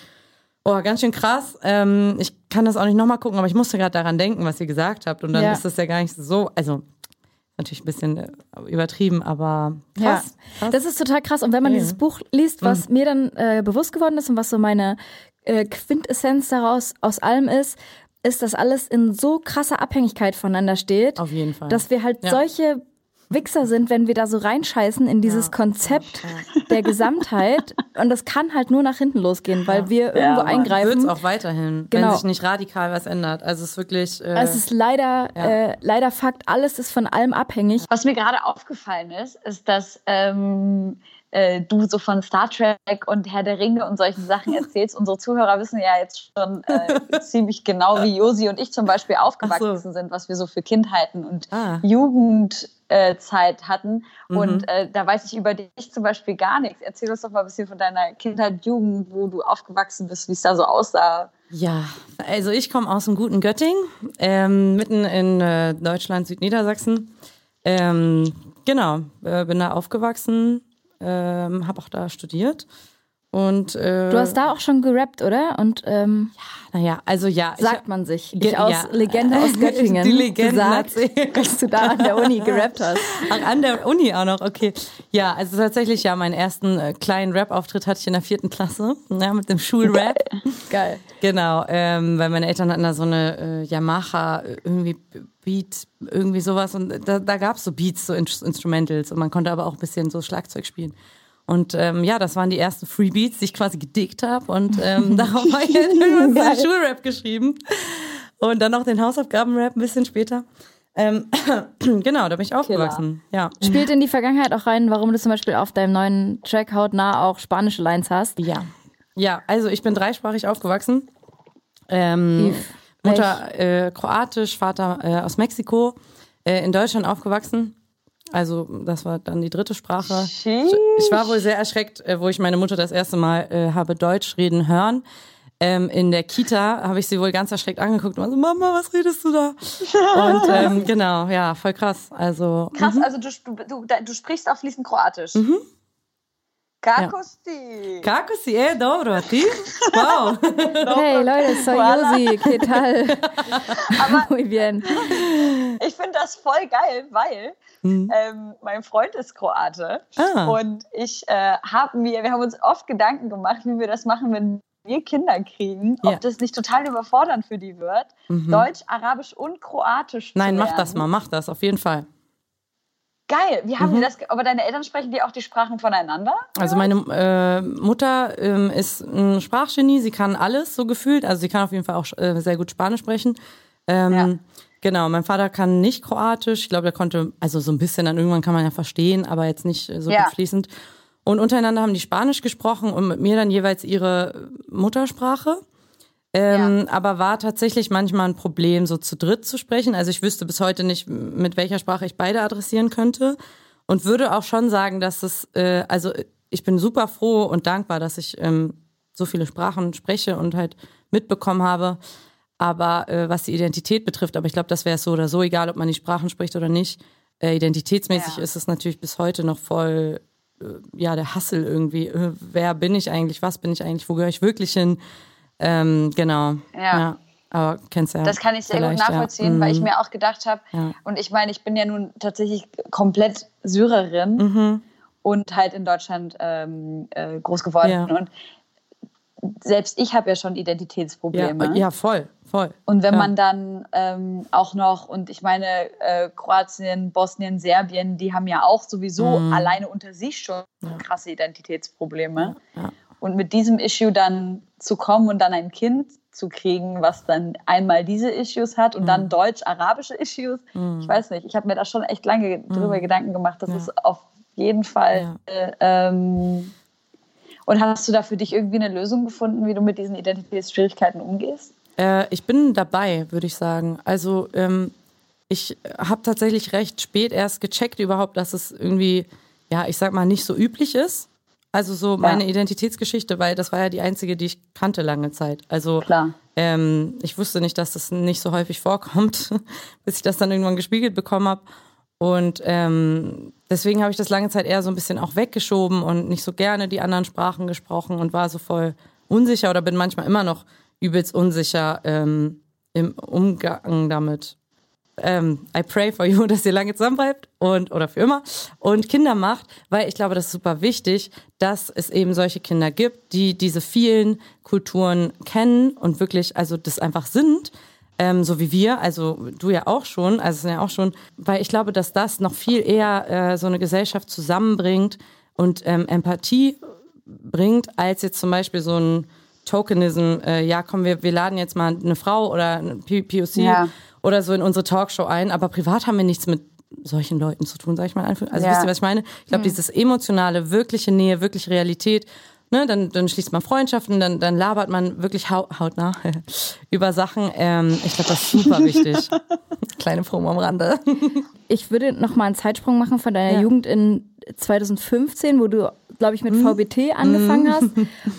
oh ganz schön krass. Ähm, ich kann das auch nicht nochmal gucken, aber ich musste gerade daran denken, was ihr gesagt habt und dann Ja. ist das ja gar nicht so. Also natürlich ein bisschen äh, übertrieben, aber krass. Ja, das ist total krass. Und wenn man Ja. dieses Buch liest, was mir dann äh, bewusst geworden ist und was so meine äh, Quintessenz daraus aus allem ist, ist, dass alles in so krasser Abhängigkeit voneinander steht, Auf jeden Fall. dass wir halt Ja. solche Wichser sind, wenn wir da so reinscheißen in dieses Konzept der Gesamtheit. Und das kann halt nur nach hinten losgehen, weil wir irgendwo wird eingreifen. es auch weiterhin, Genau. wenn sich nicht radikal was ändert. Also es ist wirklich. Äh, Es ist leider, äh, leider Fakt, alles ist von allem abhängig. Was mir gerade aufgefallen ist, ist, dass ähm, äh, du so von Star Trek und Herr der Ringe und solchen Sachen erzählst. Unsere Zuhörer wissen ja jetzt schon äh, ziemlich genau, wie Josi und ich zum Beispiel aufgewachsen Ach so. sind, was wir so für Kindheiten und Ah. Jugendzeit äh, Zeit hatten. Mhm. Und äh, da weiß ich über dich zum Beispiel gar nichts. Erzähl uns doch mal ein bisschen von deiner Kindheit, Jugend, wo du aufgewachsen bist, wie es da so aussah. Ja, also ich komme aus dem guten Göttingen, ähm, mitten in äh, Deutschland, Südniedersachsen. Ähm, genau, äh, bin da aufgewachsen, ähm, habe auch da studiert Und, äh, Du hast da auch schon gerappt, oder? Und ähm, naja, also ja. sagt man sich. Ich aus ja. Legende aus Göttingen Die Legenden gesagt, erzählen. dass du da an der Uni gerappt hast. Ach, an der Uni auch noch, okay. Ja, also tatsächlich, ja, meinen ersten äh, kleinen Rap-Auftritt hatte ich in der vierten Klasse, ja, mit dem Schulrap. Geil. Genau, ähm, weil meine Eltern hatten da so eine äh, Yamaha äh, irgendwie Beat, irgendwie sowas und da, da gab's so Beats, so In Instrumentals und man konnte aber auch ein bisschen so Schlagzeug spielen. Und ähm, ja, das waren die ersten Free Beats, die ich quasi gedickt habe und ähm, darauf habe ich dann irgendwann so einen Schulrap geschrieben und dann noch den Hausaufgabenrap ein bisschen später. Ähm, genau, da bin ich aufgewachsen. Ja. Spielt in die Vergangenheit auch rein, warum du zum Beispiel auf deinem neuen Track hautnah auch spanische Lines hast? Ja. Ja, also ich bin dreisprachig aufgewachsen. Ähm, Mutter äh, kroatisch, Vater äh, aus Mexiko, äh, in Deutschland aufgewachsen. Also das war dann die dritte Sprache. Ich, ich war wohl sehr erschreckt, äh, wo ich meine Mutter das erste Mal äh, habe Deutsch reden hören. Ähm, in der Kita habe ich sie wohl ganz erschreckt angeguckt und war so, Mama, was redest du da? Und ähm, genau, ja, voll krass. Also Krass, also du, du, du, du sprichst auch fließend Kroatisch. Mhm. Kakosti. Kako si je dobro, a ti? Wow. Hey Leute, soy Josi, ¿qué tal? Muy bien. Ich finde das voll geil, weil ähm, mein Freund ist Kroate Ah. und ich äh, habe mir, wir haben uns oft Gedanken gemacht, wie wir das machen, wenn wir Kinder kriegen, Ja. Mhm. ob das nicht total überfordernd für die wird, Deutsch, Arabisch und Kroatisch Nein, zu mach das mal, mach das, auf jeden Fall. Geil, wie haben Mhm. die das, aber deine Eltern sprechen die auch die Sprachen voneinander? Also meine äh, Mutter ähm, ist ein Sprachgenie, sie kann alles so gefühlt, also sie kann auf jeden Fall auch äh, sehr gut Spanisch sprechen. Ähm, Ja. Genau, mein Vater kann nicht Kroatisch, ich glaube, der konnte, also so ein bisschen, dann irgendwann kann man ja verstehen, aber jetzt nicht äh, so Ja. gut fließend. Und untereinander haben die Spanisch gesprochen und mit mir dann jeweils ihre Muttersprache. Ähm, Aber war tatsächlich manchmal ein Problem, so zu dritt zu sprechen. Also ich wüsste bis heute nicht, mit welcher Sprache ich beide adressieren könnte. Und würde auch schon sagen, dass es, äh, also ich bin super froh und dankbar, dass ich ähm, so viele Sprachen spreche und halt mitbekommen habe. Aber äh, was die Identität betrifft, aber ich glaube, das wäre so oder so, egal ob man die Sprachen spricht oder nicht. Äh, identitätsmäßig Ja. ist es natürlich bis heute noch voll, äh, ja, der Hassel irgendwie. Äh, wer bin ich eigentlich? Was bin ich eigentlich? Wo gehöre ich wirklich hin? Ähm, genau. Ja. Aber kennst ja. Das kann ich sehr gut nachvollziehen, ja. weil ich Mhm. mir auch gedacht habe, Ja. und ich meine, ich bin ja nun tatsächlich komplett Syrerin Mhm. und halt in Deutschland ähm, äh, groß geworden. Ja. Und selbst ich habe ja schon Identitätsprobleme. ja, ja, voll, voll. Und wenn ja. man dann ähm, auch noch, und ich meine, äh, Kroatien, Bosnien, Serbien, die haben ja auch sowieso alleine unter sich schon krasse Identitätsprobleme. Ja. Und mit diesem Issue dann zu kommen und dann ein Kind zu kriegen, was dann einmal diese Issues hat und dann deutsch-arabische Issues, ich weiß nicht, ich habe mir da schon echt lange drüber Gedanken gemacht. Das ist auf jeden Fall. Äh, ähm, und hast du da für dich irgendwie eine Lösung gefunden, wie du mit diesen Identitätsschwierigkeiten umgehst? Äh, ich bin dabei, würde ich sagen. Also ähm, ich habe tatsächlich recht spät erst gecheckt überhaupt, dass es irgendwie, ja, ich sag mal, nicht so üblich ist. Also so meine Identitätsgeschichte, weil das war ja die einzige, die ich kannte lange Zeit. Also Klar. Ähm, ich wusste nicht, dass das nicht so häufig vorkommt, bis ich das dann irgendwann gespiegelt bekommen habe. Und ähm, deswegen habe ich das lange Zeit eher so ein bisschen auch weggeschoben und nicht so gerne die anderen Sprachen gesprochen und war so voll unsicher oder bin manchmal immer noch übelst unsicher ähm, im Umgang damit. Ähm, I pray for you, dass ihr lange zusammen bleibt und oder für immer und Kinder macht, weil ich glaube, das ist super wichtig, dass es eben solche Kinder gibt, die diese vielen Kulturen kennen und wirklich, also das einfach sind, ähm, so wie wir, also du ja auch schon, also sind ja auch schon, weil ich glaube, dass das noch viel eher äh, so eine Gesellschaft zusammenbringt und ähm, Empathie bringt, als jetzt zum Beispiel so ein Tokenism, äh, ja komm, wir, wir laden jetzt mal eine Frau oder eine POC Ja. Oder so in unsere Talkshow ein, aber privat haben wir nichts mit solchen Leuten zu tun, sag ich mal. Also Ja. wisst ihr, was ich meine? Ich glaube, dieses emotionale, wirkliche Nähe, wirkliche Realität, ne, dann, dann schließt man Freundschaften, dann, dann labert man wirklich hau hautnah über Sachen. Ähm, ich glaube, das ist super wichtig. Kleine Promo am Rande. Ich würde noch mal einen Zeitsprung machen von deiner Ja. Jugend in 2015, wo du, glaube ich, mit Mhm. VBT angefangen hast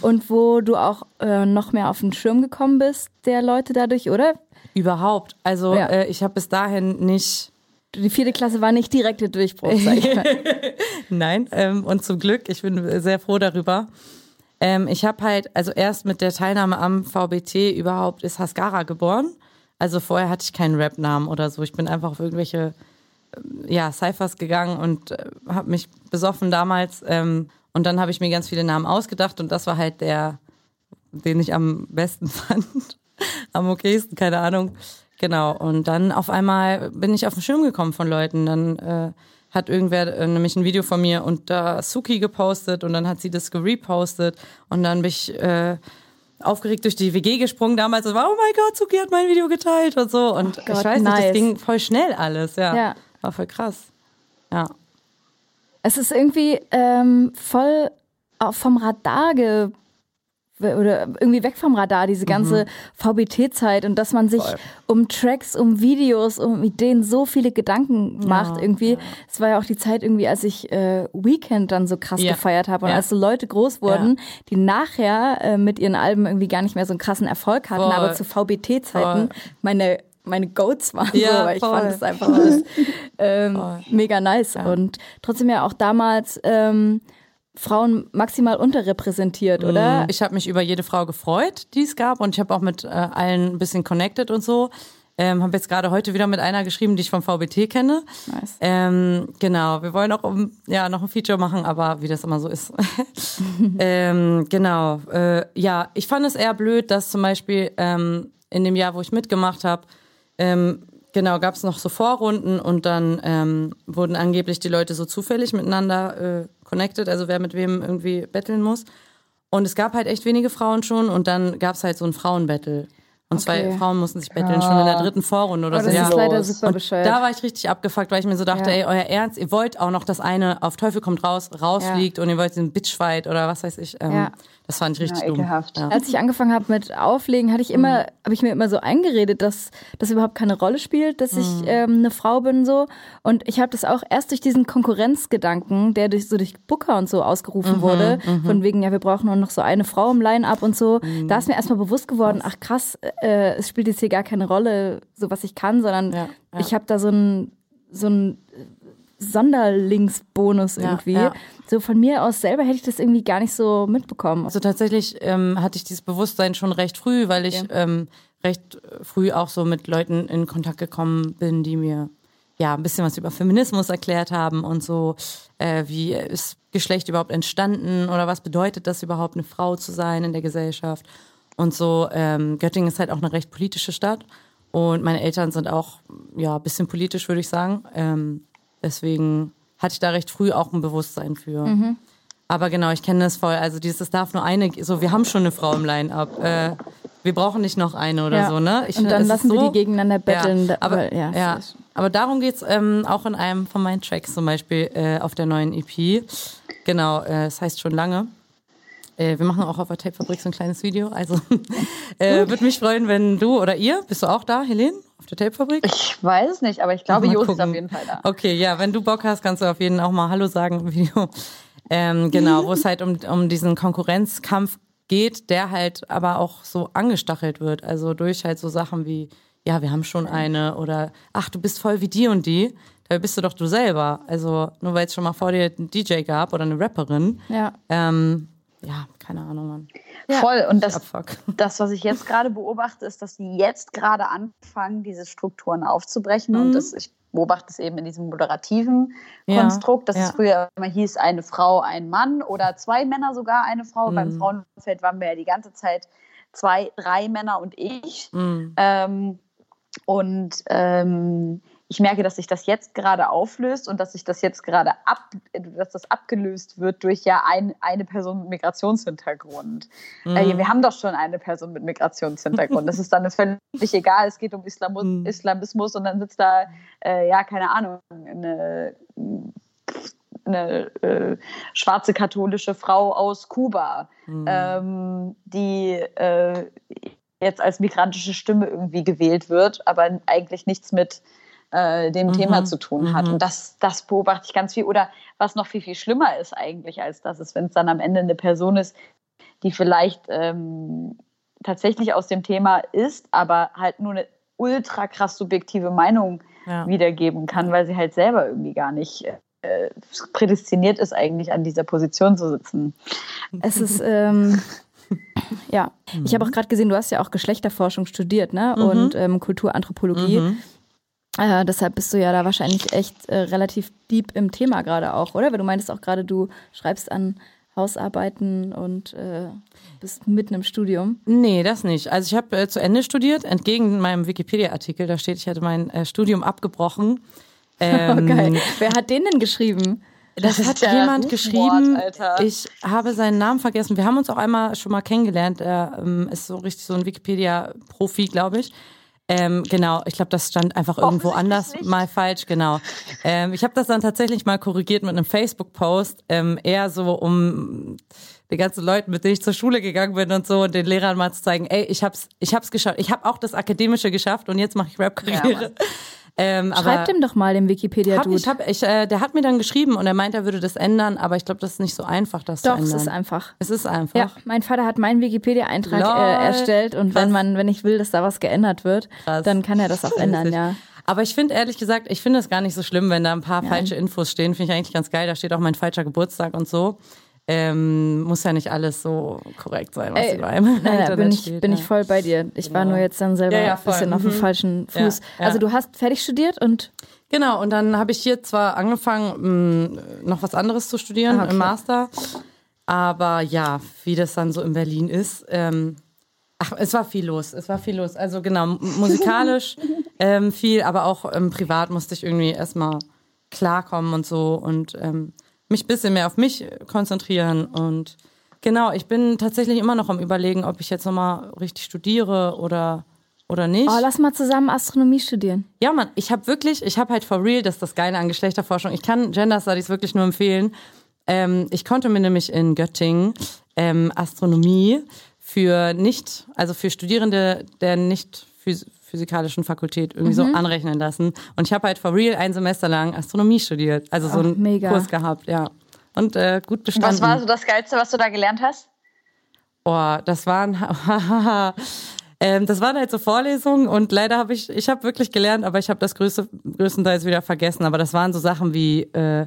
und wo du auch äh, noch mehr auf den Schirm gekommen bist, der Leute dadurch, oder? Überhaupt. Also Ja. äh, ich habe bis dahin nicht Die vierte Klasse war nicht direkt der Durchbruch, sag ich mal. Nein, ähm, und zum Glück, ich bin sehr froh darüber. Ähm, ich habe halt, also erst mit der Teilnahme am VBT überhaupt ist Haskara geboren. Also vorher hatte ich keinen Rap-Namen oder so. Ich bin einfach auf irgendwelche ähm, ja, Cyphers gegangen und äh, habe mich besoffen damals. Ähm, und dann habe ich mir ganz viele Namen ausgedacht und das war halt der, den ich am besten fand. Am okaysten, keine Ahnung. Genau. Und dann auf einmal bin ich auf den Schirm gekommen von Leuten. Dann äh, hat irgendwer äh, nämlich ein Video von mir und da Suki gepostet und dann hat sie das gerepostet und dann bin ich äh, aufgeregt durch die WG gesprungen damals und war, oh mein Gott, Suki hat mein Video geteilt und so. Und oh Gott, ich weiß nice. nicht, das ging voll schnell alles, ja. ja. War voll krass. Ja. Es ist irgendwie ähm, voll vom Radar ge oder irgendwie weg vom Radar, diese ganze mhm. VBT-Zeit und dass man sich Voll. um Tracks, um Videos, um Ideen so viele Gedanken macht ja, irgendwie. Es ja. war ja auch die Zeit irgendwie, als ich äh, Weekend dann so krass ja. gefeiert habe und als so Leute groß wurden, die nachher äh, mit ihren Alben irgendwie gar nicht mehr so einen krassen Erfolg hatten, Voll. aber zu VBT-Zeiten meine meine Goats waren ja, so, weil ich fand es einfach alles ähm, mega nice und trotzdem ja auch damals ähm, Frauen maximal unterrepräsentiert, oder? Ich habe mich über jede Frau gefreut, die es gab und ich habe auch mit äh, allen ein bisschen connected und so. Ähm, habe jetzt gerade heute wieder mit einer geschrieben, die ich vom VBT kenne. Nice. Ähm, genau, wir wollen auch um, ja, noch ein Feature machen, aber wie das immer so ist. ähm, genau, äh, ja, ich fand es eher blöd, dass zum Beispiel ähm, in dem Jahr, wo ich mitgemacht habe, ähm, genau, gab es noch so Vorrunden und dann ähm, wurden angeblich die Leute so zufällig miteinander äh, connected, also wer mit wem irgendwie betteln muss. Und es gab halt echt wenige Frauen schon und dann gab es halt so ein Frauenbattle. Und okay. zwei Frauen mussten sich betteln, ja. schon in der dritten Vorrunde oder oh, so. Das ja. ist leider super bescheuert. Da war ich richtig abgefuckt, weil ich mir so dachte, ja. ey, euer Ernst, ihr wollt auch noch, dass eine auf Teufel kommt raus, rausfliegt und ihr wollt den Bitchfight oder was weiß ich. Ähm. Das fand ich richtig ja, dumm. Ja. Als ich angefangen habe mit Auflegen, hatte ich immer, mhm. habe ich mir immer so eingeredet, dass das überhaupt keine Rolle spielt, dass mhm. ich ähm, eine Frau bin so. Und ich habe das auch erst durch diesen Konkurrenzgedanken, der durch so durch Booker und so ausgerufen mhm, wurde, mhm. von wegen, ja, wir brauchen nur noch so eine Frau im Line-up und so. Mhm. Da ist mir erstmal bewusst geworden, ach krass, äh, es spielt jetzt hier gar keine Rolle, so was ich kann, sondern ja, ja. ich habe da so ein so ein Sonderlingsbonus irgendwie. Ja, ja. So von mir aus selber hätte ich das irgendwie gar nicht so mitbekommen. Also tatsächlich ähm, hatte ich dieses Bewusstsein schon recht früh, weil ich okay. ähm, recht früh auch so mit Leuten in Kontakt gekommen bin, die mir ja ein bisschen was über Feminismus erklärt haben und so, äh, wie ist Geschlecht überhaupt entstanden oder was bedeutet das überhaupt, eine Frau zu sein in der Gesellschaft und so. Ähm, Göttingen ist halt auch eine recht politische Stadt und meine Eltern sind auch ja ein bisschen politisch, würde ich sagen. Ähm, Deswegen hatte ich da recht früh auch ein Bewusstsein für. Mhm. Aber genau, ich kenne das voll. Also dieses, es darf nur eine, so wir haben schon eine Frau im Line-Up. Äh, wir brauchen nicht noch eine oder ja. so, ne? Ich, Und dann lassen so, wir die gegeneinander betteln. Ja. Aber, ja, ja. aber darum geht's ähm, auch in einem von meinen Tracks zum Beispiel äh, auf der neuen EP. Genau, äh, es heißt schon lange. Äh, wir machen auch auf der Tape-Fabrik so ein kleines Video. Also äh, würde mich freuen, wenn du oder ihr, bist du auch da, Helene, auf der Tape-Fabrik? Ich weiß es nicht, aber ich glaube, Jos ist auf jeden Fall da. Okay, ja, wenn du Bock hast, kannst du auf jeden Fall auch mal Hallo sagen im Video. Ähm, genau, wo es halt um, um diesen Konkurrenzkampf geht, der halt aber auch so angestachelt wird. Also durch halt so Sachen wie, ja, wir haben schon eine oder ach, du bist voll wie die und die. Da bist du doch du selber. Also nur weil es schon mal vor dir einen DJ gab oder eine Rapperin. Ja. Ähm, ja, keine Ahnung, Mann. Ja, Voll. Und das, das, was ich jetzt gerade beobachte, ist, dass die jetzt gerade anfangen, diese Strukturen aufzubrechen. Mhm. Und das, ich beobachte es eben in diesem moderativen ja, Konstrukt, dass ja. es früher immer hieß, eine Frau, ein Mann oder zwei Männer sogar eine Frau. Mhm. Beim Frauenfeld waren wir ja die ganze Zeit zwei, drei Männer und ich. Mhm. Ähm, und ähm, ich merke, dass sich das jetzt gerade auflöst und dass sich das jetzt gerade ab, dass das abgelöst wird durch ja ein, eine Person mit Migrationshintergrund. Mhm. Äh, wir haben doch schon eine Person mit Migrationshintergrund. Das ist dann völlig egal. Es geht um Islamus, mhm. Islamismus und dann sitzt da, äh, ja, keine Ahnung, eine, eine äh, schwarze katholische Frau aus Kuba, mhm. ähm, die äh, jetzt als migrantische Stimme irgendwie gewählt wird, aber eigentlich nichts mit äh, dem mhm. Thema zu tun hat. Mhm. Und das, das beobachte ich ganz viel. Oder was noch viel, viel schlimmer ist eigentlich, als das ist, wenn es dann am Ende eine Person ist, die vielleicht ähm, tatsächlich aus dem Thema ist, aber halt nur eine ultra krass subjektive Meinung ja. wiedergeben kann, weil sie halt selber irgendwie gar nicht äh, prädestiniert ist, eigentlich an dieser Position zu sitzen. Es ist, ähm, ja, ich habe auch gerade gesehen, du hast ja auch Geschlechterforschung studiert, ne? Mhm. Und ähm, Kulturanthropologie. Mhm. Äh, deshalb bist du ja da wahrscheinlich echt äh, relativ deep im Thema gerade auch, oder? Weil du meintest auch gerade, du schreibst an Hausarbeiten und äh, bist mitten im Studium. Nee, das nicht. Also ich habe äh, zu Ende studiert, entgegen meinem Wikipedia-Artikel, da steht, ich hatte mein äh, Studium abgebrochen. Ähm, oh, geil. Wer hat den denn geschrieben? Das, Das hat jemand geschrieben. Alter. Ich habe seinen Namen vergessen. Wir haben uns auch einmal schon mal kennengelernt. Er ähm, ist so richtig so ein Wikipedia-Profi, glaube ich. Ähm, genau, ich glaube, das stand einfach irgendwo anders nicht. mal falsch, genau. Ähm, ich habe das dann tatsächlich mal korrigiert mit einem Facebook-Post, ähm, eher so um den ganzen Leuten, mit denen ich zur Schule gegangen bin und so und den Lehrern mal zu zeigen, ey, ich hab's, ich hab's geschafft. Ich habe auch das Akademische geschafft und jetzt mache ich Rap-Karriere. Ähm, aber- Schreib dem doch mal hab Wikipedia-Dude. ich, hab, ich, äh, der hat mir dann geschrieben und er meint, er würde das ändern, aber ich glaube, das ist nicht so einfach, das Doch, zu es ändern. ist einfach. es ist einfach. Ja, mein Vater hat meinen Wikipedia-Eintrag äh, erstellt und Krass. wenn man, wenn ich will, dass da was geändert wird, Krass. dann kann er das auch ändern, ja. Aber ich finde ehrlich gesagt, ich finde es gar nicht so schlimm, wenn da ein paar falsche Infos stehen. Finde ich eigentlich ganz geil. Da steht auch mein falscher Geburtstag und so. Ähm, muss ja nicht alles so korrekt sein, was Ey, über einem Nein, Internet bin ich, steht. bin ja. ich voll bei dir. Ich war Genau. nur jetzt dann selber Ja, ja, ein bisschen voll. auf dem Mhm. falschen Fuß. Also du hast fertig studiert und Genau, und dann habe ich hier zwar angefangen, mh, noch was anderes zu studieren Ah, okay. im Master, aber ja, wie das dann so in Berlin ist, ähm, ach, es war viel los, es war viel los. Also genau, musikalisch ähm, viel, aber auch ähm, privat musste ich irgendwie erstmal klarkommen und so und ähm, mich ein bisschen mehr auf mich konzentrieren und genau, ich bin tatsächlich immer noch am überlegen, ob ich jetzt nochmal richtig studiere oder oder nicht. oh, lass mal zusammen Astronomie studieren. Ja, Mann, ich habe wirklich, ich habe halt for real, das ist das Geile an Geschlechterforschung. Ich kann Gender Studies wirklich nur empfehlen. Ähm, ich konnte mir nämlich in Göttingen ähm, Astronomie für nicht, also für Studierende der nicht phys physikalischen Fakultät irgendwie so anrechnen lassen. Und ich habe halt for real ein Semester lang Astronomie studiert, also so einen mega. Kurs gehabt, ja. Und äh, gut bestanden. Was war so das Geilste, was du da gelernt hast? Boah, das waren ähm, das waren halt so Vorlesungen und leider habe ich ich habe wirklich gelernt, aber ich habe das größte, größtenteils wieder vergessen. Aber das waren so Sachen wie äh,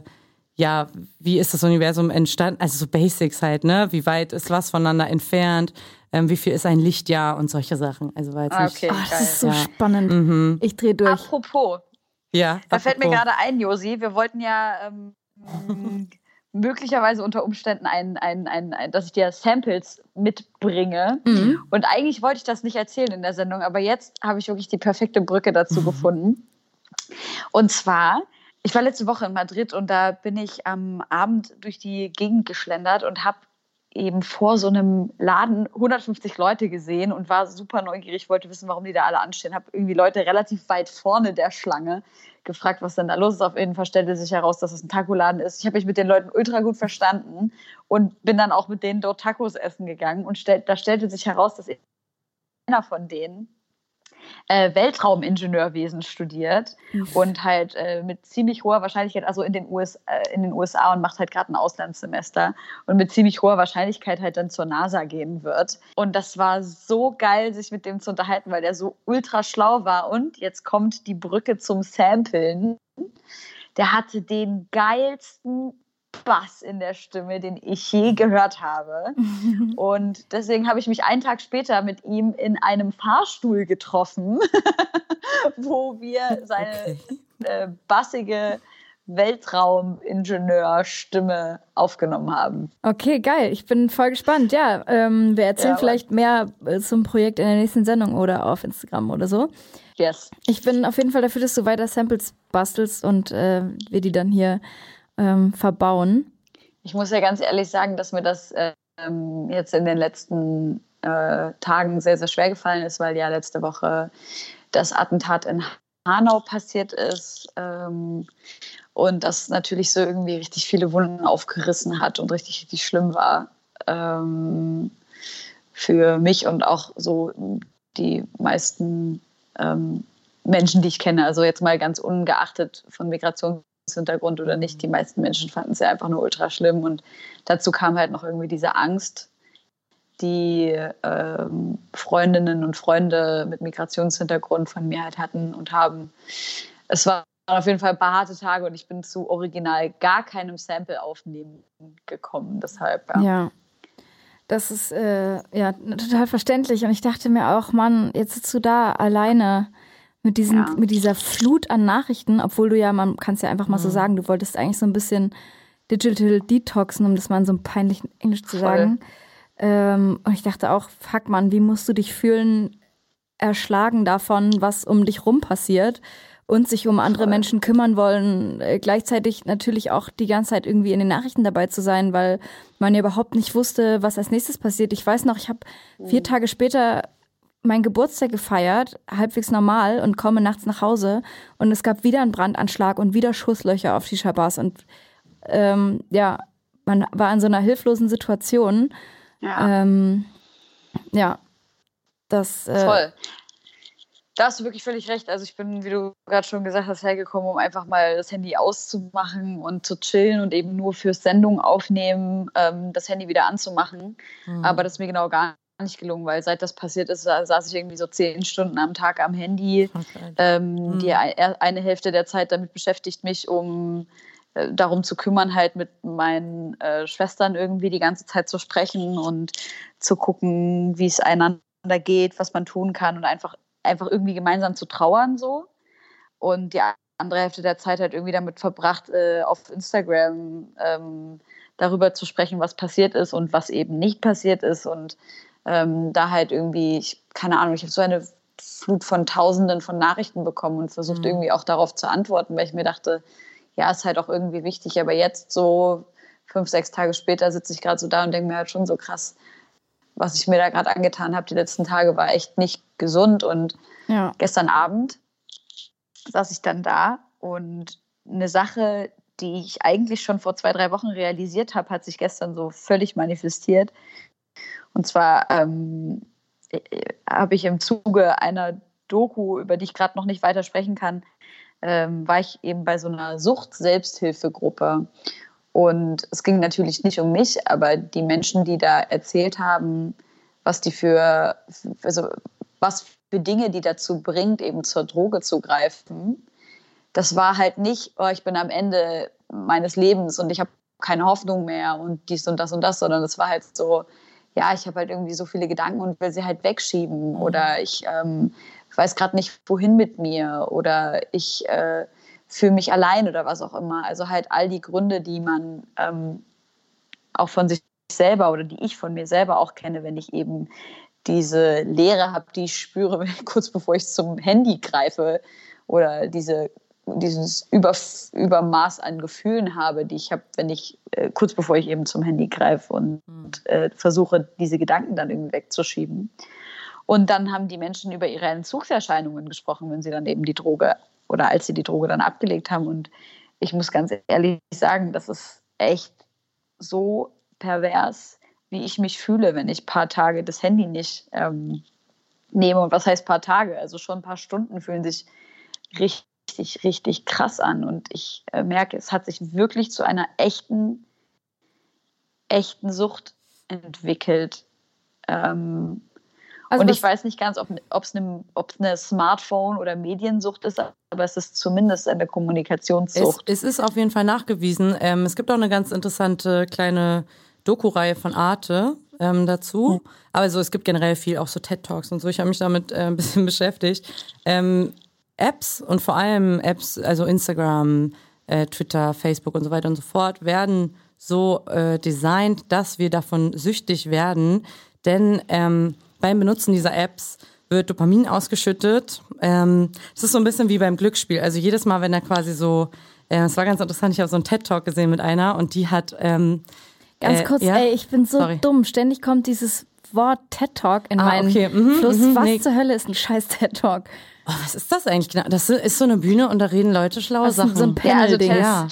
ja, wie ist das Universum entstanden? Also so Basics halt, ne? Wie weit ist was voneinander entfernt? Ähm, wie viel ist ein Lichtjahr und solche Sachen? Also war jetzt Ah, nicht. okay. Oh, das geil. ist so Ja. spannend. Mhm. Ich drehe durch. Apropos, Ja. da fällt mir apropos. gerade ein, Josi, wir wollten ja ähm, möglicherweise unter Umständen ein, ein, ein, ein, dass ich dir Samples mitbringe. Mhm. Und eigentlich wollte ich das nicht erzählen in der Sendung, aber jetzt habe ich wirklich die perfekte Brücke dazu gefunden. Und zwar, ich war letzte Woche in Madrid und da bin ich am Abend durch die Gegend geschlendert und habe eben vor so einem Laden 150 Leute gesehen und war super neugierig, wollte wissen, warum die da alle anstehen. Habe irgendwie Leute relativ weit vorne der Schlange gefragt, was denn da los ist. Auf jeden Fall stellte sich heraus, dass es ein Tacoladen ist. Ich habe mich mit den Leuten ultra gut verstanden und bin dann auch mit denen dort Tacos essen gegangen. Und stell, da stellte sich heraus, dass einer von denen äh, Weltraumingenieurwesen studiert und halt äh, mit ziemlich hoher Wahrscheinlichkeit, also in den, US, äh, in den USA und macht halt gerade ein Auslandssemester und mit ziemlich hoher Wahrscheinlichkeit halt dann zur NASA gehen wird. Und das war so geil, sich mit dem zu unterhalten, weil der so ultra schlau war. Und jetzt kommt die Brücke zum Samplen. Der hatte den geilsten Bass in der Stimme, den ich je gehört habe. Und deswegen habe ich mich einen Tag später mit ihm in einem Fahrstuhl getroffen, wo wir seine Okay. äh, bassige Weltraumingenieur-Stimme aufgenommen haben. Okay, geil. Ich bin voll gespannt. Ja, ähm, wir erzählen Ja, vielleicht mehr äh, zum Projekt in der nächsten Sendung oder auf Instagram oder so. Yes. Ich bin auf jeden Fall dafür, dass du weiter Samples bastelst und äh, wir die dann hier ähm, verbauen. Ich muss ja ganz ehrlich sagen, dass mir das ähm, jetzt in den letzten äh, Tagen sehr, sehr schwer gefallen ist, weil ja letzte Woche das Attentat in Hanau passiert ist ähm, und das natürlich so irgendwie richtig viele Wunden aufgerissen hat und richtig, richtig schlimm war ähm, für mich und auch so die meisten ähm, Menschen, die ich kenne. Also jetzt mal ganz ungeachtet von Migrationshintergrund oder nicht. Die meisten Menschen fanden es ja einfach nur ultra schlimm und dazu kam halt noch irgendwie diese Angst, die ähm, Freundinnen und Freunde mit Migrationshintergrund von mir halt hatten und haben. Es war auf jeden Fall ein paar harte Tage und ich bin zu original gar keinem Sample aufnehmen gekommen. Deshalb, ja. ja. Das ist äh, ja total verständlich. Und ich dachte mir auch, Mann, jetzt sitzt du da alleine mit, diesen, ja. mit dieser Flut an Nachrichten, obwohl du ja, man kann es ja einfach mal mhm. so sagen, du wolltest eigentlich so ein bisschen Digital Detoxen, um das mal in so einem peinlichen Englisch zu Voll. sagen. Ähm, und ich dachte auch, fuck man, wie musst du dich fühlen, erschlagen davon, was um dich rum passiert und sich um andere Menschen kümmern wollen, äh, gleichzeitig natürlich auch die ganze Zeit irgendwie in den Nachrichten dabei zu sein, weil man ja überhaupt nicht wusste, was als nächstes passiert. Ich weiß noch, ich habe vier mhm. Tage später meinen Geburtstag gefeiert, halbwegs normal und komme nachts nach Hause und es gab wieder einen Brandanschlag und wieder Schusslöcher auf die Shabas und ähm, ja, man war in so einer hilflosen Situation. Ja. Ähm, ja. Das. Äh, Voll. Da hast du wirklich völlig recht. Also ich bin, wie du gerade schon gesagt hast, hergekommen, um einfach mal das Handy auszumachen und zu chillen und eben nur fürs Sendung aufnehmen, ähm, das Handy wieder anzumachen. Mhm. Aber das ist mir genau gar nicht gelungen, weil seit das passiert ist, saß ich irgendwie so zehn Stunden am Tag am Handy. Okay. Ähm, mhm. Die eine Hälfte der Zeit damit beschäftigt mich, um äh, darum zu kümmern, halt mit meinen äh, Schwestern irgendwie die ganze Zeit zu sprechen und zu gucken, wie es einander geht, was man tun kann und einfach einfach irgendwie gemeinsam zu trauern so. Und die andere Hälfte der Zeit halt irgendwie damit verbracht, äh, auf Instagram ähm, darüber zu sprechen, was passiert ist und was eben nicht passiert ist. Und ähm, da halt irgendwie, ich, keine Ahnung, ich habe so eine Flut von Tausenden von Nachrichten bekommen und versucht mhm. irgendwie auch darauf zu antworten, weil ich mir dachte, ja, ist halt auch irgendwie wichtig. Aber jetzt so fünf, sechs Tage später sitze ich gerade so da und denke mir halt schon so krass, was ich mir da gerade angetan habe die letzten Tage, war echt nicht gesund. Und ja. gestern Abend saß ich dann da und eine Sache, die ich eigentlich schon vor zwei, drei Wochen realisiert habe, hat sich gestern so völlig manifestiert. Und zwar ähm, äh, habe ich im Zuge einer Doku, über die ich gerade noch nicht weiter sprechen kann, ähm, war ich eben bei so einer Sucht-Selbsthilfegruppe. Und es ging natürlich nicht um mich, aber die Menschen, die da erzählt haben, was die für, also was für Dinge die dazu bringt, eben zur Droge zu greifen, das war halt nicht, oh, ich bin am Ende meines Lebens und ich habe keine Hoffnung mehr und dies und das und das, sondern es war halt so, ja, ich habe halt irgendwie so viele Gedanken und will sie halt wegschieben mhm. oder ich ähm, weiß gerade nicht, wohin mit mir oder ich äh, fühle mich allein oder was auch immer. Also halt all die Gründe, die man ähm, auch von sich selber oder die ich von mir selber auch kenne, wenn ich eben diese Leere habe, die ich spüre, kurz bevor ich zum Handy greife oder diese, dieses Über, Übermaß an Gefühlen habe, die ich habe, wenn ich äh, kurz bevor ich eben zum Handy greife und, mhm. äh, versuche, diese Gedanken dann irgendwie wegzuschieben. Und dann haben die Menschen über ihre Entzugserscheinungen gesprochen, wenn sie dann eben die Droge oder als sie die Droge dann abgelegt haben. Und ich muss ganz ehrlich sagen, das ist echt so pervers, wie ich mich fühle, wenn ich ein paar Tage das Handy nicht ähm, nehme. Und was heißt paar Tage? Also schon ein paar Stunden fühlen sich richtig, richtig krass an. Und ich äh, merke, es hat sich wirklich zu einer echten, echten Sucht entwickelt. Ähm, also und ich weiß nicht ganz, ob es eine, eine Smartphone- oder Mediensucht ist, aber es ist zumindest eine Kommunikationssucht. Es, es ist auf jeden Fall nachgewiesen. Ähm, es gibt auch eine ganz interessante kleine Doku-Reihe von Arte ähm, dazu. Mhm. Aber so, es gibt generell viel, auch so TED-Talks und so. Ich habe mich damit äh, ein bisschen beschäftigt. Ähm, Apps und vor allem Apps, also Instagram, äh, Twitter, Facebook und so weiter und so fort, werden so äh, designt, dass wir davon süchtig werden. Denn ähm, beim Benutzen dieser Apps wird Dopamin ausgeschüttet. Ähm, es ist so ein bisschen wie beim Glücksspiel. Also jedes Mal, wenn er quasi so, äh, es war ganz interessant, ich habe so einen TED-Talk gesehen mit einer und die hat... Ähm, Ganz äh, kurz, ja? ey, ich bin so Sorry. dumm. Ständig kommt dieses Wort TED-Talk in ah, meinen okay. mhm, Fluss. Mhm, was nee. zur Hölle ist ein scheiß TED-Talk? Oh, was ist das eigentlich genau? Das ist so eine Bühne und da reden Leute schlaue Sachen. So ein Panel-Ding. Ja,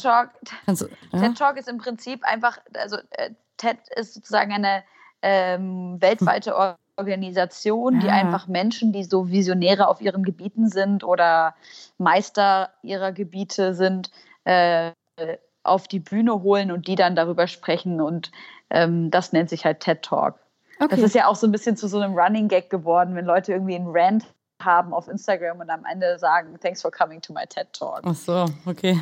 also TED-Talk ja. TED -Talk ist im Prinzip einfach, also äh, TED ist sozusagen eine ähm, weltweite Organisation, die ja. einfach Menschen, die so Visionäre auf ihren Gebieten sind oder Meister ihrer Gebiete sind, äh, auf die Bühne holen und die dann darüber sprechen. Und ähm, das nennt sich halt TED Talk. Okay. Das ist ja auch so ein bisschen zu so einem Running Gag geworden, wenn Leute irgendwie einen Rant haben auf Instagram und am Ende sagen, thanks for coming to my TED Talk. Ach so, okay.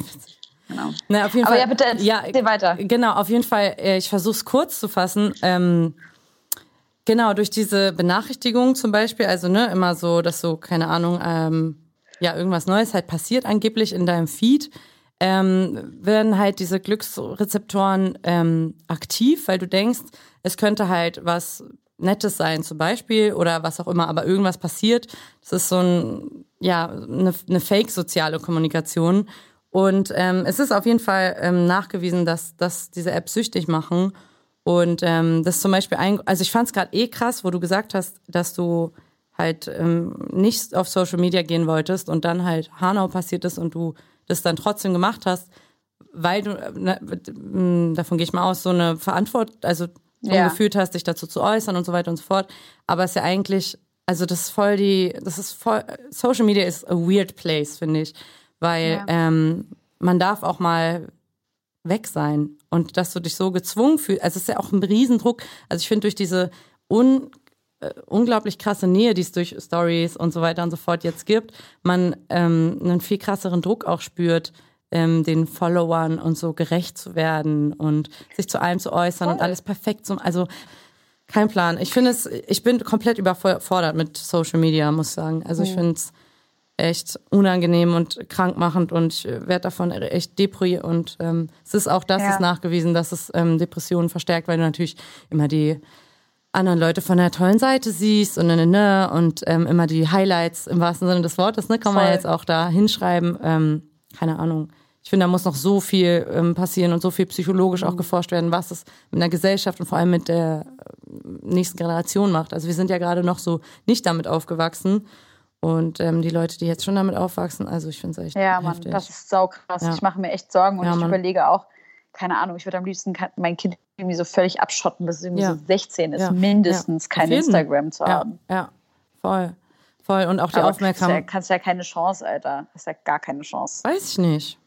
Genau. Na, auf jeden Aber Fall, ja, bitte erzähl ja, weiter. Genau, auf jeden Fall, äh, ich versuche es kurz zu fassen. Ähm, genau, durch diese Benachrichtigung zum Beispiel, also ne, immer so, dass so, keine Ahnung, ähm, ja, irgendwas Neues halt passiert angeblich in deinem Feed, ähm, werden halt diese Glücksrezeptoren ähm, aktiv, weil du denkst, es könnte halt was Nettes sein zum Beispiel oder was auch immer, aber irgendwas passiert. Das ist so ein, ja, eine, eine fake-soziale Kommunikation. Und ähm, es ist auf jeden Fall ähm, nachgewiesen, dass, dass diese Apps süchtig machen. Und ähm, das zum Beispiel ein, also ich fand es gerade eh krass, wo du gesagt hast, dass du halt ähm, nicht auf Social Media gehen wolltest und dann halt Hanau passiert ist und du das dann trotzdem gemacht hast, weil du, äh, ne, davon gehe ich mal aus, so eine Verantwortung, also Ja. gefühlt hast, dich dazu zu äußern und so weiter und so fort. Aber es ist ja eigentlich, also das ist voll die, das ist voll, Social Media ist a weird place, finde ich. Weil Ja. ähm, man darf auch mal weg sein und dass du dich so gezwungen fühlst. Also es ist ja auch ein Riesendruck. Also ich finde durch diese un, äh, unglaublich krasse Nähe, die es durch Stories und so weiter und so fort jetzt gibt, man ähm, einen viel krasseren Druck auch spürt, ähm, den Followern und so gerecht zu werden und sich zu allem zu äußern und alles perfekt zu, also kein Plan. Ich finde es, ich bin komplett überfordert mit Social Media, muss ich sagen. Also ich finde es echt unangenehm und krankmachend und ich werde davon echt depri und ähm, es ist auch das Ja. ist nachgewiesen, dass es ähm, Depressionen verstärkt, weil du natürlich immer die anderen Leute von der tollen Seite siehst und ne, ne, ne, und ähm, immer die Highlights im wahrsten Sinne des Wortes, ne, kann man Voll. jetzt auch da hinschreiben. Ähm, keine Ahnung. Ich finde, da muss noch so viel ähm, passieren und so viel psychologisch Mhm. auch geforscht werden, was es mit einer Gesellschaft und vor allem mit der äh, nächsten Generation macht. Also wir sind ja gerade noch so nicht damit aufgewachsen. Und ähm, die Leute, die jetzt schon damit aufwachsen, also ich finde es echt Ja, Mann, heftig. das ist saukrass. Ja. Ich mache mir echt Sorgen und Ja, ich Mann. überlege auch, keine Ahnung, ich würde am liebsten mein Kind irgendwie so völlig abschotten, bis es irgendwie Ja. so 16 ist, mindestens kein. Instagram zu haben. ja, voll. Voll. Und auch die Aufmerksamkeit. Kannst ja, kannst ja keine Chance, Alter. Hast ja gar keine Chance. Weiß ich nicht.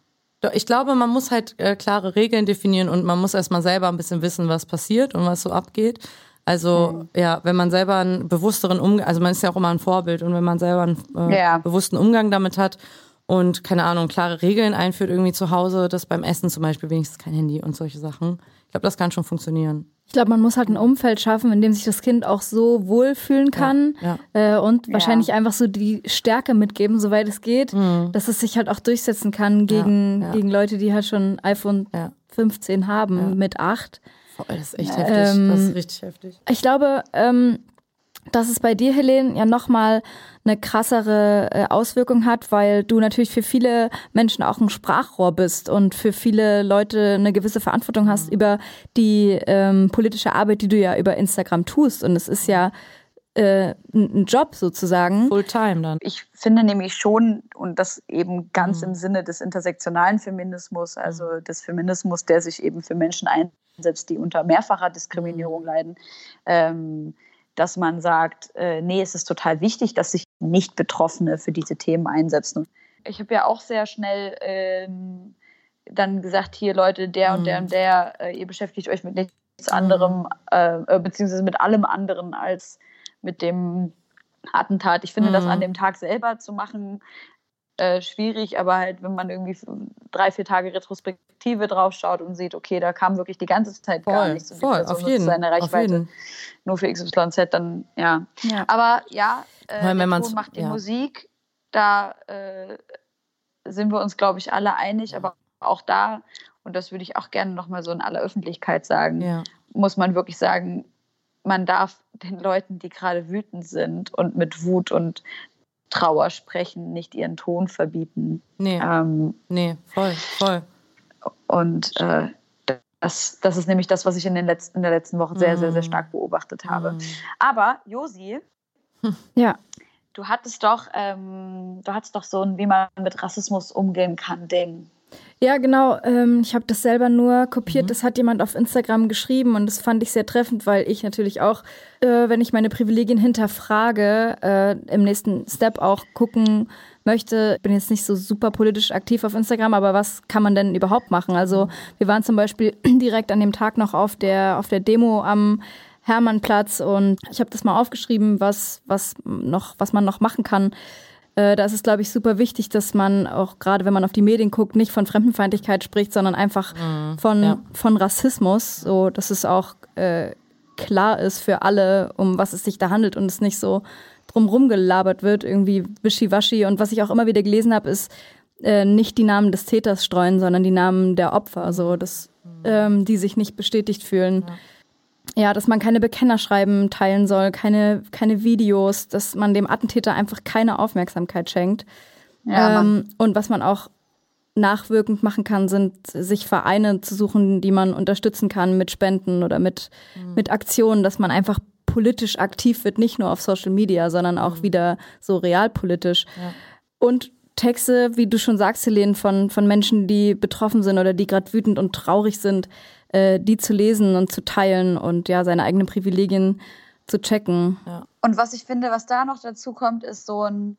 Ich glaube, man muss halt äh, klare Regeln definieren und man muss erstmal selber ein bisschen wissen, was passiert und was so abgeht. Also ja, wenn man selber einen bewussteren Umgang, also man ist ja auch immer ein Vorbild und wenn man selber einen äh, Ja. bewussten Umgang damit hat und keine Ahnung, klare Regeln einführt irgendwie zu Hause, dass beim Essen zum Beispiel wenigstens kein Handy und solche Sachen. Ich glaube, das kann schon funktionieren. Ich glaube, man muss halt ein Umfeld schaffen, in dem sich das Kind auch so wohlfühlen kann ja. Äh, und Ja. wahrscheinlich einfach so die Stärke mitgeben, soweit es geht, dass es sich halt auch durchsetzen kann gegen, Mhm. ja. gegen Leute, die halt schon iPhone Ja. 15 haben Ja. mit 8. Voll, das ist echt heftig. das Ähm, ist richtig heftig. Ich glaube, ähm, dass es bei dir, Helene, ja nochmal eine krassere äh, Auswirkung hat, weil du natürlich für viele Menschen auch ein Sprachrohr bist und für viele Leute eine gewisse Verantwortung hast über die ähm, politische Arbeit, die du ja über Instagram tust. Und es ist ja äh, ein ein Job sozusagen. Fulltime dann. Ich finde nämlich schon, und das eben ganz Mhm. im Sinne des intersektionalen Feminismus, also des Feminismus, der sich eben für Menschen einsetzt, die unter mehrfacher Diskriminierung Mhm. leiden, ähm, dass man sagt, äh, nee, es ist total wichtig, dass sich Nicht-Betroffene für diese Themen einsetzen. Ich habe ja auch sehr schnell ähm, dann gesagt, hier Leute, der und der Mhm. und der, äh, ihr beschäftigt euch mit nichts anderem, äh, äh, beziehungsweise mit allem anderen als mit dem Attentat. Ich finde, das Mhm. an dem Tag selber zu machen, äh, schwierig, aber halt, wenn man irgendwie drei, vier Tage Retrospektive draufschaut und sieht, okay, da kam wirklich die ganze Zeit gar Voll, nichts und die voll, Person auf jeden. seine Auf Reichweite jeden. nur für XYZ, dann ja. Ja. Aber ja, äh, wenn Ton macht die ja. Musik, da äh, sind wir uns, glaube ich, alle einig, aber auch da, und das würde ich auch gerne nochmal so in aller Öffentlichkeit sagen, Ja. muss man wirklich sagen, man darf den Leuten, die gerade wütend sind und mit Wut und Trauer sprechen, nicht ihren Ton verbieten. Nee, Ähm, nee, voll, voll. und äh, das, das ist nämlich das, was ich in, den letzten, in der letzten Woche sehr, sehr, sehr Mhm. stark beobachtet habe. Mhm. Aber Josi, Ja. du hattest doch, ähm, du hattest doch so ein, wie man mit Rassismus umgehen kann, Ding. Ja, genau. Ähm, ich habe das selber nur kopiert. Mhm. Das hat jemand auf Instagram geschrieben und das fand ich sehr treffend, weil ich natürlich auch, äh, wenn ich meine Privilegien hinterfrage, äh, im nächsten Step auch gucken möchte. Ich bin jetzt nicht so super politisch aktiv auf Instagram, aber was kann man denn überhaupt machen? Also wir waren zum Beispiel direkt an dem Tag noch auf der auf der Demo am Hermannplatz und ich habe das mal aufgeschrieben, was, was, noch, was man noch machen kann. Äh, da ist es, glaube ich, super wichtig, dass man auch gerade, wenn man auf die Medien guckt, nicht von Fremdenfeindlichkeit spricht, sondern einfach mhm, von, ja. von Rassismus, so dass es auch äh, klar ist für alle, um was es sich da handelt und es nicht so drumrum gelabert wird, irgendwie wischiwaschi. Und was ich auch immer wieder gelesen habe, ist äh, nicht die Namen des Täters streuen, sondern die Namen der Opfer, so dass mhm. ähm, die sich nicht bestätigt fühlen. Ja ja, dass man keine Bekennerschreiben teilen soll, keine, keine Videos, dass man dem Attentäter einfach keine Aufmerksamkeit schenkt. Ja, ähm, und was man auch nachwirkend machen kann, sind sich Vereine zu suchen, die man unterstützen kann mit Spenden oder mit, mhm. mit Aktionen, dass man einfach politisch aktiv wird, nicht nur auf Social Media, sondern auch mhm. wieder so realpolitisch. Ja. Und Texte, wie du schon sagst, Helene, von, von Menschen, die betroffen sind oder die gerade wütend und traurig sind, äh, die zu lesen und zu teilen und ja, seine eigenen Privilegien zu checken. Ja. Und was ich finde, was da noch dazu kommt, ist so ein,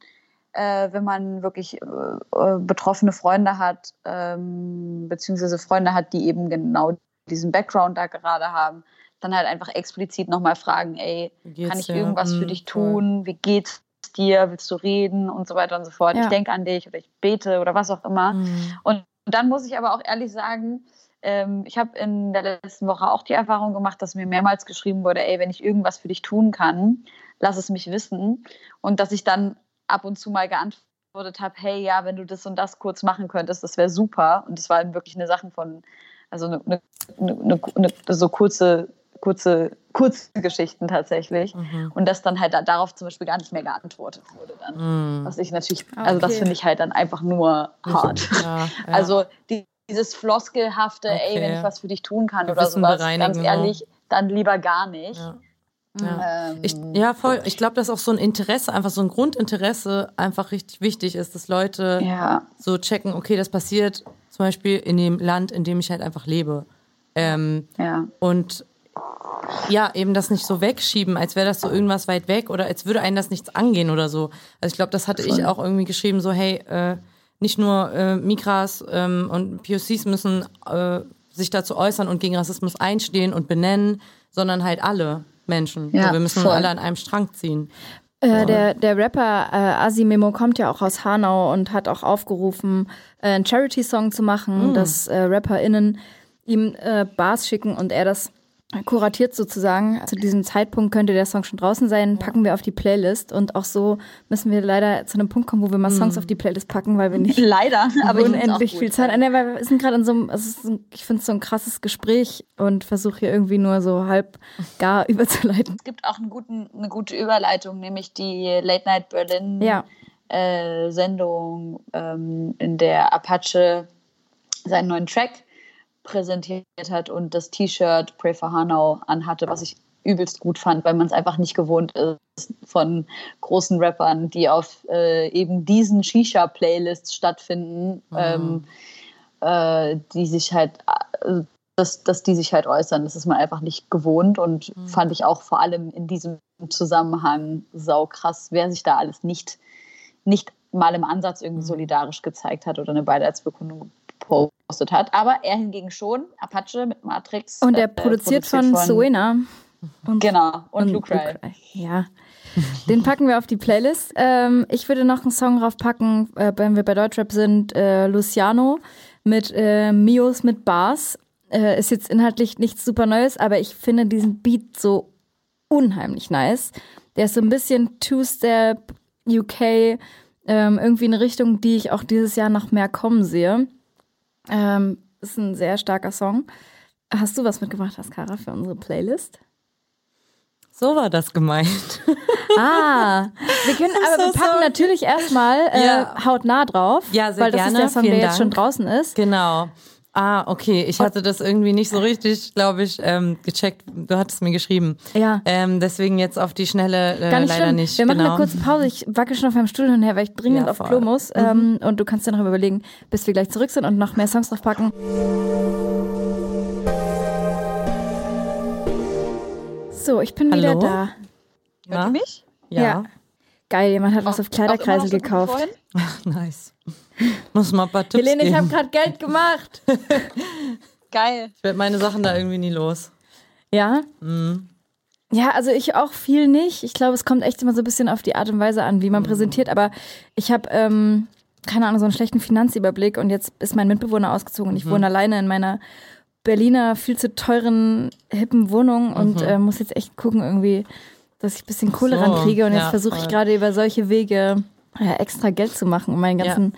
äh, wenn man wirklich äh, äh, betroffene Freunde hat, ähm, beziehungsweise Freunde hat, die eben genau diesen Background da gerade haben, dann halt einfach explizit nochmal fragen, ey, kann ich irgendwas ja? für mhm, dich tun? Wie geht's dir? Willst du reden? Und so weiter und so fort. Ja. Ich denke an dich oder ich bete oder was auch immer. Mhm. Und dann muss ich aber auch ehrlich sagen, ähm, ich habe in der letzten Woche auch die Erfahrung gemacht, dass mir mehrmals geschrieben wurde, ey, wenn ich irgendwas für dich tun kann, lass es mich wissen. Und dass ich dann ab und zu mal geantwortet habe, hey, ja, wenn du das und das kurz machen könntest, das wäre super. Und das war wirklich eine Sache von, also eine, eine, eine, eine so kurze, kurze, kurze Geschichten tatsächlich. Mhm. Und dass dann halt darauf zum Beispiel gar nicht mehr geantwortet wurde dann. Mhm. Was ich natürlich, also okay. das finde ich halt dann einfach nur hart. Ja, ja. Also die, dieses Floskelhafte, okay. ey, wenn ich was für dich tun kann oder sowas, ganz ehrlich, dann lieber gar nicht. Ja. Ja. Ähm, ich, ja, voll. Ich glaube, dass auch so ein Interesse, einfach so ein Grundinteresse einfach richtig wichtig ist, dass Leute ja. so checken, okay, das passiert zum Beispiel in dem Land, in dem ich halt einfach lebe. Ähm, ja. Und ja, eben das nicht so wegschieben, als wäre das so irgendwas weit weg oder als würde einen das nichts angehen oder so. Also ich glaube, das hatte ich auch irgendwie geschrieben, so hey, äh, nicht nur äh, Mikras ähm, und POCs müssen äh, sich dazu äußern und gegen Rassismus einstehen und benennen, sondern halt alle Menschen. Ja, so, wir müssen voll. alle an einem Strang ziehen. Äh, der, der Rapper äh, Asimemo kommt ja auch aus Hanau und hat auch aufgerufen, äh, einen Charity-Song zu machen, mm. dass äh, RapperInnen ihm äh, Bars schicken und er das kuratiert sozusagen. Zu diesem Zeitpunkt könnte der Song schon draußen sein, packen wir auf die Playlist und auch so müssen wir leider zu einem Punkt kommen, wo wir mal Songs mhm. auf die Playlist packen, weil wir nicht leider, aber unendlich viel Zeit. Nee, weil wir sind gerade in so einem, also ich finde es so ein krasses Gespräch und versuche hier irgendwie nur so halb gar überzuleiten. Es gibt auch guten, eine gute Überleitung, nämlich die Late Night Berlin ja. äh, Sendung, ähm, in der Apache seinen neuen Track präsentiert hat und das T-Shirt Pray for Hanau anhatte, was ich übelst gut fand, weil man es einfach nicht gewohnt ist von großen Rappern, die auf äh, eben diesen Shisha-Playlists stattfinden, mhm. ähm, äh, die sich halt, äh, dass, dass die sich halt äußern. Das ist man einfach nicht gewohnt und mhm. fand ich auch vor allem in diesem Zusammenhang sau krass, wer sich da alles nicht, nicht mal im Ansatz irgendwie mhm. solidarisch gezeigt hat oder eine Beileidsbekundung gepostet hat. Aber er hingegen schon, Apache mit Matrix. Und er äh, produziert, von, von Suena. Und, genau, und, und Luke Ray. Ja. Den packen wir auf die Playlist. Ähm, ich würde noch einen Song draufpacken, äh, wenn wir bei Deutschrap sind, äh, Luciano mit äh, Mios mit Bars. Äh, ist jetzt inhaltlich nichts super Neues, aber ich finde diesen Beat so unheimlich nice. Der ist so ein bisschen Two-Step, UK, ähm, irgendwie eine Richtung, die ich auch dieses Jahr noch mehr kommen sehe. Ähm, ist ein sehr starker Song. Hast du was mitgebracht, Askara, für unsere Playlist? So war das gemeint. Ah, wir können, aber so wir packen sorry. natürlich erstmal äh, ja. hautnah drauf. Ja, sehr weil das gerne. ist der Song, Vielen der Dank. jetzt schon draußen ist. Genau. Ah, okay. Ich hatte das irgendwie nicht so richtig, glaube ich, ähm, gecheckt. Du hattest mir geschrieben. Ja. Ähm, deswegen jetzt auf die Schnelle äh, Gar nicht leider schlimm. nicht. Wir machen genau. eine kurze Pause. Ich wacke schon auf meinem Stuhl hin her, weil ich dringend ja, auf Klo muss. Mhm. Ähm, und du kannst dir noch überlegen, bis wir gleich zurück sind und noch mehr Songs draufpacken. So, ich bin Hallo? wieder da. Hört ihr mich? Ja. ja. Geil, jemand hat was auf Kleiderkreisel gekauft. Ach, nice. Muss mal ein paar Tipps Helene, geben. ich habe gerade Geld gemacht. Geil. Ich werde meine Sachen da irgendwie nie los. Ja? Mhm. Ja, also ich auch viel nicht. Ich glaube, es kommt echt immer so ein bisschen auf die Art und Weise an, wie man präsentiert. Aber ich habe, ähm, keine Ahnung, so einen schlechten Finanzüberblick und jetzt ist mein Mitbewohner ausgezogen und ich wohne alleine in meiner Berliner viel zu teuren, hippen Wohnung und äh, muss jetzt echt gucken irgendwie, dass ich ein bisschen Kohle so, rankriege. Und jetzt ja, versuche ich gerade über solche Wege äh, extra Geld zu machen, um meinen Ja.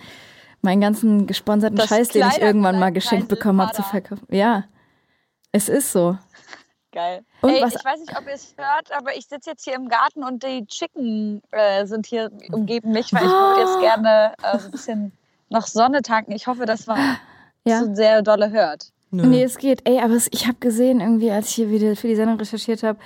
Meinen ganzen gesponserten Das Scheiß, den ich irgendwann mal geschenkt bekommen habe, zu verkaufen. Ja, es ist so. Geil. Und Ey, was- ich weiß nicht, ob ihr es hört, aber ich sitze jetzt hier im Garten und die Chicken äh, sind hier umgeben mich, weil ich würde jetzt gerne äh, so ein bisschen noch Sonne tanken. Ich hoffe, dass man Ja. so sehr dolle hört. Nö. Nee, es geht. Ey, aber ich habe gesehen, irgendwie, als ich hier wieder für die Sendung recherchiert habe,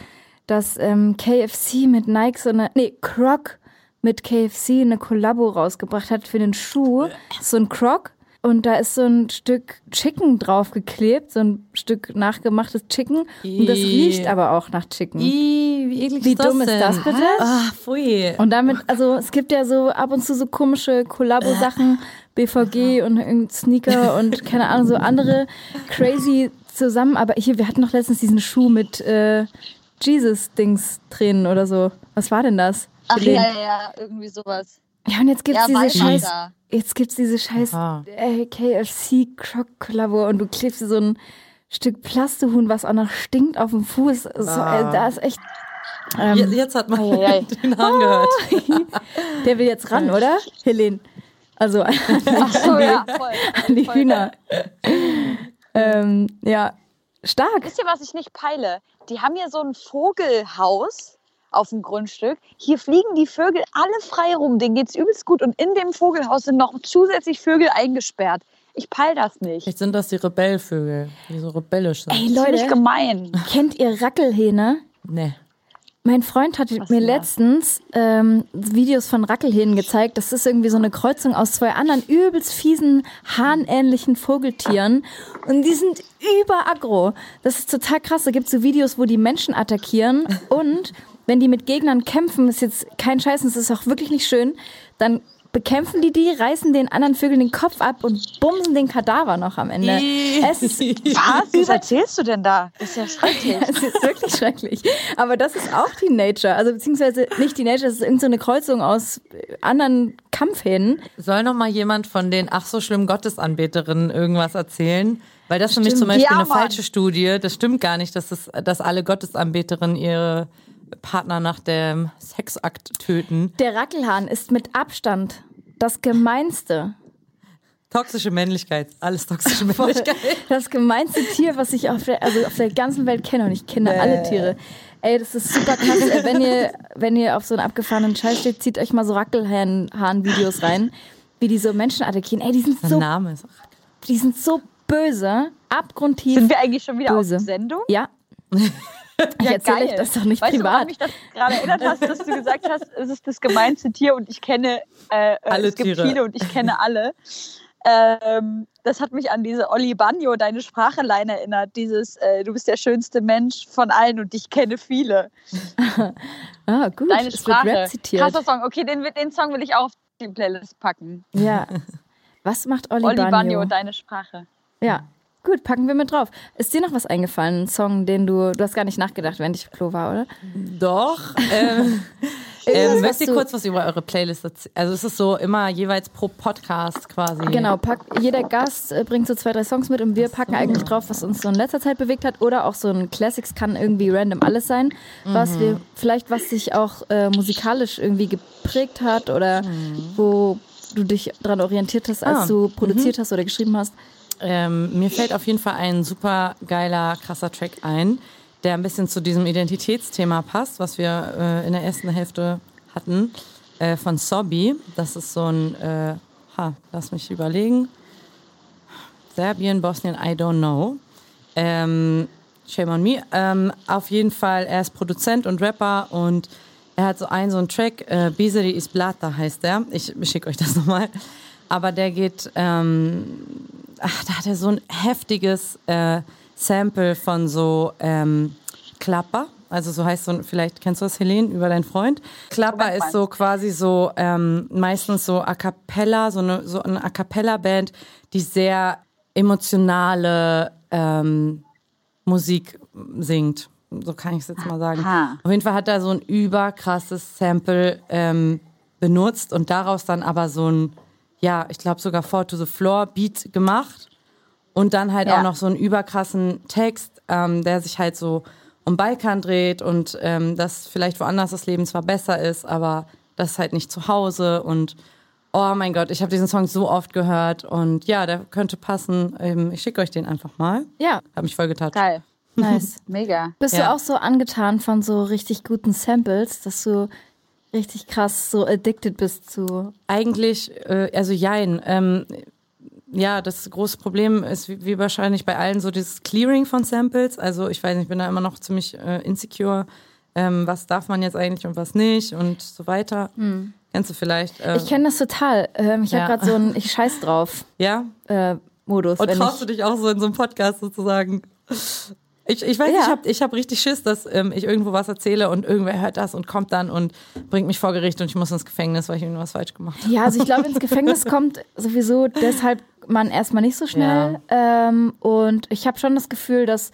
dass ähm, KFC mit Nike so eine, nee, Croc mit KFC eine Kollabo rausgebracht hat für den Schuh. So ein Croc. Und da ist so ein Stück Chicken draufgeklebt, so ein Stück nachgemachtes Chicken. Und das riecht aber auch nach Chicken. Ih, wie eklig Wie ist das dumm ist denn? das bitte? Ah, pfui. Und damit, also es gibt ja so ab und zu so komische Kollabo-Sachen, BVG und irgendein Sneaker und keine Ahnung, so andere crazy zusammen. Aber hier, wir hatten noch letztens diesen Schuh mit äh, Jesus-Dings-Tränen oder so. Was war denn das? Ach Helene? ja, ja, irgendwie sowas. Ja, und jetzt gibt's Ja, diese scheiß, weiter. jetzt gibt's diese scheiß äh, KFC Croc Kollabo und du klebst dir so ein Stück Plastehuhn, was auch noch stinkt auf dem Fuß. So, Ah. äh, da ist echt. Ähm, Je- Jetzt hat man Eieiei. den Hahn gehört. Der will jetzt ran, oder? Helene. Also an Ach so, ja, voll. die voll Hühner. ähm, ja, stark. Wisst ihr, was ich nicht peile? Die haben hier so ein Vogelhaus auf dem Grundstück. Hier fliegen die Vögel alle frei rum. Denen geht's übelst gut. Und in dem Vogelhaus sind noch zusätzlich Vögel eingesperrt. Ich peil das nicht. Vielleicht sind das die Rebellvögel, die so rebellisch sind. Ey, Leute, gemein. kennt ihr Rackelhähne? Nee. Mein Freund hat Was mir das? letztens ähm, Videos von Rackelhähnen gezeigt. Das ist irgendwie so eine Kreuzung aus zwei anderen übelst fiesen, hahnähnlichen Vogeltieren. Und die sind überaggro. Das ist total krass. Da gibt es so Videos, wo die Menschen attackieren. Und wenn die mit Gegnern kämpfen, ist jetzt kein Scheiß, und es ist auch wirklich nicht schön, dann bekämpfen die die, reißen den anderen Vögeln den Kopf ab und bumsen den Kadaver noch am Ende. Es ist Was? Was erzählst du denn da? Das ist ja schrecklich. es ist wirklich schrecklich. Aber das ist auch Teenager. Also beziehungsweise nicht Teenager, das ist irgendeine so eine Kreuzung aus anderen Kampfhähnen. Soll noch mal jemand von den ach so schlimmen Gottesanbeterinnen irgendwas erzählen? Weil das ist nämlich zum Beispiel Ja, eine falsche Studie. Das stimmt gar nicht, dass, das, dass alle Gottesanbeterinnen ihre Partner nach dem Sexakt töten. Der Rackelhahn ist mit Abstand das gemeinste, Toxische Männlichkeit. Alles toxische Männlichkeit. das gemeinste Tier, was ich auf der, also auf der ganzen Welt kenne. Und ich kenne alle Tiere. Ey, das ist super krass. Äh, wenn, ihr, wenn ihr auf so einen abgefahrenen Scheiß steht, zieht euch mal so Rackelhahn-Videos rein, wie die so Menschen attackieren. Ey, die sind Der so, Name ist. die sind so böse, abgrundtief. Sind wir eigentlich schon wieder Böse. auf Sendung? ja. Ich erzähle euch das doch nicht weißt Du, privat. woran mich das gerade erinnert hast, dass du gesagt hast, es ist das gemeinste Tier und ich kenne äh, äh, Alle es gibt Tiere. viele und ich kenne alle. Ähm, das hat mich an diese Olli Bagno, deine Sprache-Line erinnert. Dieses, äh, du bist der schönste Mensch von allen und ich kenne viele. Ah, gut. Deine Sprache. Krasser Song. Okay, den, den Song will ich auch auf die Playlist packen. Ja. Was macht Olli, Olli Bagno? Bagno, deine Sprache. Ja. Gut, packen wir mit drauf. Ist dir noch was eingefallen? Ein Song, den du, du hast gar nicht nachgedacht, während ich auf Klo war, oder? Doch. Ähm, ähm, möchtet ihr du- kurz was über eure Playlist erzählen? Also es ist so immer jeweils pro Podcast quasi. Genau, pack, jeder Gast äh, bringt so zwei, drei Songs mit und wir packen eigentlich drauf, was uns so in letzter Zeit bewegt hat oder auch so ein Classics kann irgendwie random alles sein, was wir, vielleicht was sich auch äh, musikalisch irgendwie geprägt hat oder wo du dich dran orientiert hast, als Ah, du produziert hast oder geschrieben hast. Ähm, mir fällt auf jeden Fall ein super geiler, krasser Track ein, der ein bisschen zu diesem Identitätsthema passt, was wir äh, in der ersten Hälfte hatten, äh, von Sobi. Das ist so ein, äh, ha, lass mich überlegen. Serbien, Bosnien, I don't know. Ähm, shame on me. Ähm, auf jeden Fall, er ist Produzent und Rapper und er hat so einen, so einen Track, äh, Biseri Isblata heißt der. Ich schicke euch das nochmal. Aber der geht, ähm, ach, da hat er so ein heftiges äh, Sample von so ähm, Klapper. Also so heißt so, ein- vielleicht kennst du das, Helene, über deinen Freund. Klapper ist so quasi so ähm, meistens so a cappella, so eine, so eine a cappella Band, die sehr emotionale ähm, Musik singt. So kann ich es jetzt mal sagen. Aha. Auf jeden Fall hat er so ein überkrasses Sample ähm, benutzt und daraus dann aber so ein, ja, ich glaube sogar Four to the Floor Beat gemacht. Und dann halt ja. auch noch so einen überkrassen Text, ähm, der sich halt so um Balkan dreht und ähm, dass vielleicht woanders das Leben zwar besser ist, aber das ist halt nicht zu Hause und oh mein Gott, ich habe diesen Song so oft gehört und ja, der könnte passen. Ähm, ich schicke euch den einfach mal. Ja. Hab mich voll getatscht. Geil. Nice. Mega. Bist ja. du auch so angetan von so richtig guten Samples, dass du richtig krass so addicted bist zu? Eigentlich, äh, also jein. Ähm, ja, das große Problem ist wie, wie, wahrscheinlich bei allen so dieses Clearing von Samples. Also ich weiß nicht, ich bin da immer noch ziemlich äh, insecure. Ähm, was darf man jetzt eigentlich und was nicht und so weiter. Hm. Kennst du vielleicht? Äh, ich kenne das total. Ähm, ich ja. habe gerade so ein Ich scheiß drauf ja? Äh, Modus. Und traust du dich auch so in so einem Podcast sozusagen? Ich, ich weiß, ja. ich habe ich hab richtig Schiss, dass ähm, ich irgendwo was erzähle und irgendwer hört das und kommt dann und bringt mich vor Gericht und ich muss ins Gefängnis, weil ich irgendwas falsch gemacht habe. Ja, also ich glaube, ins Gefängnis kommt sowieso deshalb man erstmal nicht so schnell. Ja. Ähm, und ich habe schon das Gefühl, dass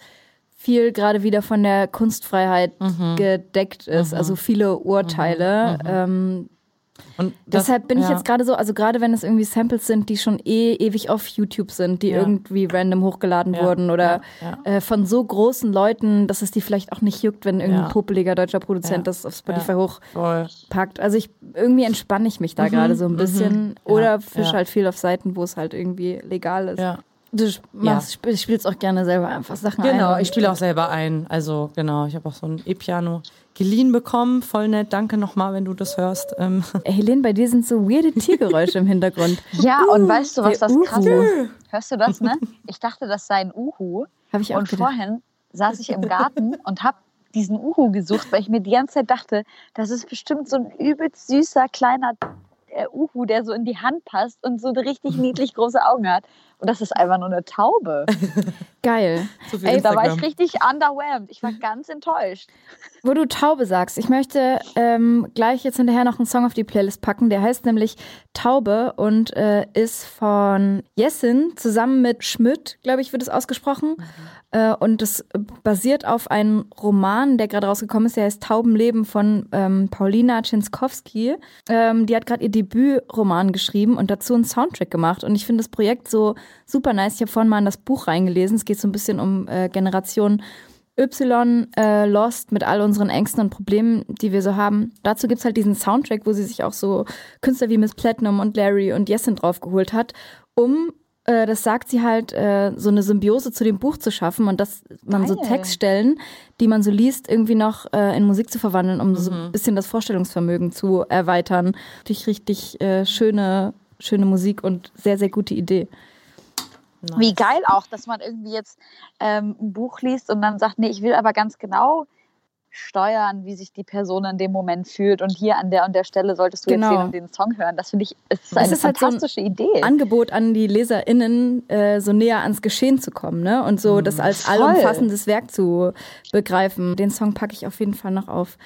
viel gerade wieder von der Kunstfreiheit mhm. gedeckt ist. Mhm. Also viele Urteile. Mhm. Ähm, und das, Deshalb bin ja. ich jetzt gerade so, also gerade wenn es irgendwie Samples sind, die schon eh ewig auf YouTube sind, die ja. irgendwie random hochgeladen ja. wurden oder äh, von so großen Leuten, dass es die vielleicht auch nicht juckt, wenn irgendein popeliger deutscher Produzent das auf Spotify hochpackt. Also ich irgendwie entspanne ich mich da mhm. gerade so ein mhm. bisschen mhm. oder fische halt viel auf Seiten, wo es halt irgendwie legal ist. Du machst, ja. spielst auch gerne selber einfach Sachen genau, ein. Genau, ich spiele auch selber ein. Also genau, ich habe auch so ein E-Piano geliehen bekommen. Voll nett, danke nochmal, wenn du das hörst. Ähm. Helene, bei dir sind so weirde Tiergeräusche im Hintergrund. Ja, und weißt du, was das krass ist? Hörst du das, ne? Ich dachte, das sei ein Uhu. Hab ich auch Und gedacht. vorhin saß ich im Garten und habe diesen Uhu gesucht, weil ich mir die ganze Zeit dachte, das ist bestimmt so ein übelst süßer kleiner äh, Uhu, der so in die Hand passt und so richtig niedlich große Augen hat. Und das ist einfach nur eine Taube. Geil. Ey, da war ich richtig underwhelmed. Ich war ganz enttäuscht. Wo du Taube sagst, ich möchte ähm, gleich jetzt hinterher noch einen Song auf die Playlist packen. Der heißt nämlich Taube und äh, ist von Jessin zusammen mit Schmidt, glaube ich, wird es ausgesprochen. Mhm. Äh, und das basiert auf einem Roman, der gerade rausgekommen ist. Der heißt Taubenleben von ähm, Paulina Czynskowski. Ähm, die hat gerade ihr Debütroman geschrieben und dazu einen Soundtrack gemacht. Und ich finde das Projekt so super nice. Ich habe vorhin mal in das Buch reingelesen. Es geht so ein bisschen um äh, Generation Y äh, Lost mit all unseren Ängsten und Problemen, die wir so haben. Dazu gibt es halt diesen Soundtrack, wo sie sich auch so Künstler wie Miss Platinum und Larry und Jessin draufgeholt hat, um äh, das sagt sie halt, äh, so eine Symbiose zu dem Buch zu schaffen und dass man Geil. so Textstellen, die man so liest, irgendwie noch äh, in Musik zu verwandeln, um mhm. so ein bisschen das Vorstellungsvermögen zu erweitern. Richtig, richtig schöne, schöne Musik und sehr, sehr gute Idee. Nice. Wie geil auch, dass man irgendwie jetzt ähm, ein Buch liest und dann sagt, nee, ich will aber ganz genau steuern, wie sich die Person in dem Moment fühlt. Und hier an der und der Stelle solltest du genau. jetzt den und den Song hören. Das finde ich, ist eine ist fantastische halt so ein Idee. Angebot an die LeserInnen, äh, so näher ans Geschehen zu kommen, ne? Und so mhm. das als Voll. allumfassendes Werk zu begreifen. Den Song packe ich auf jeden Fall noch auf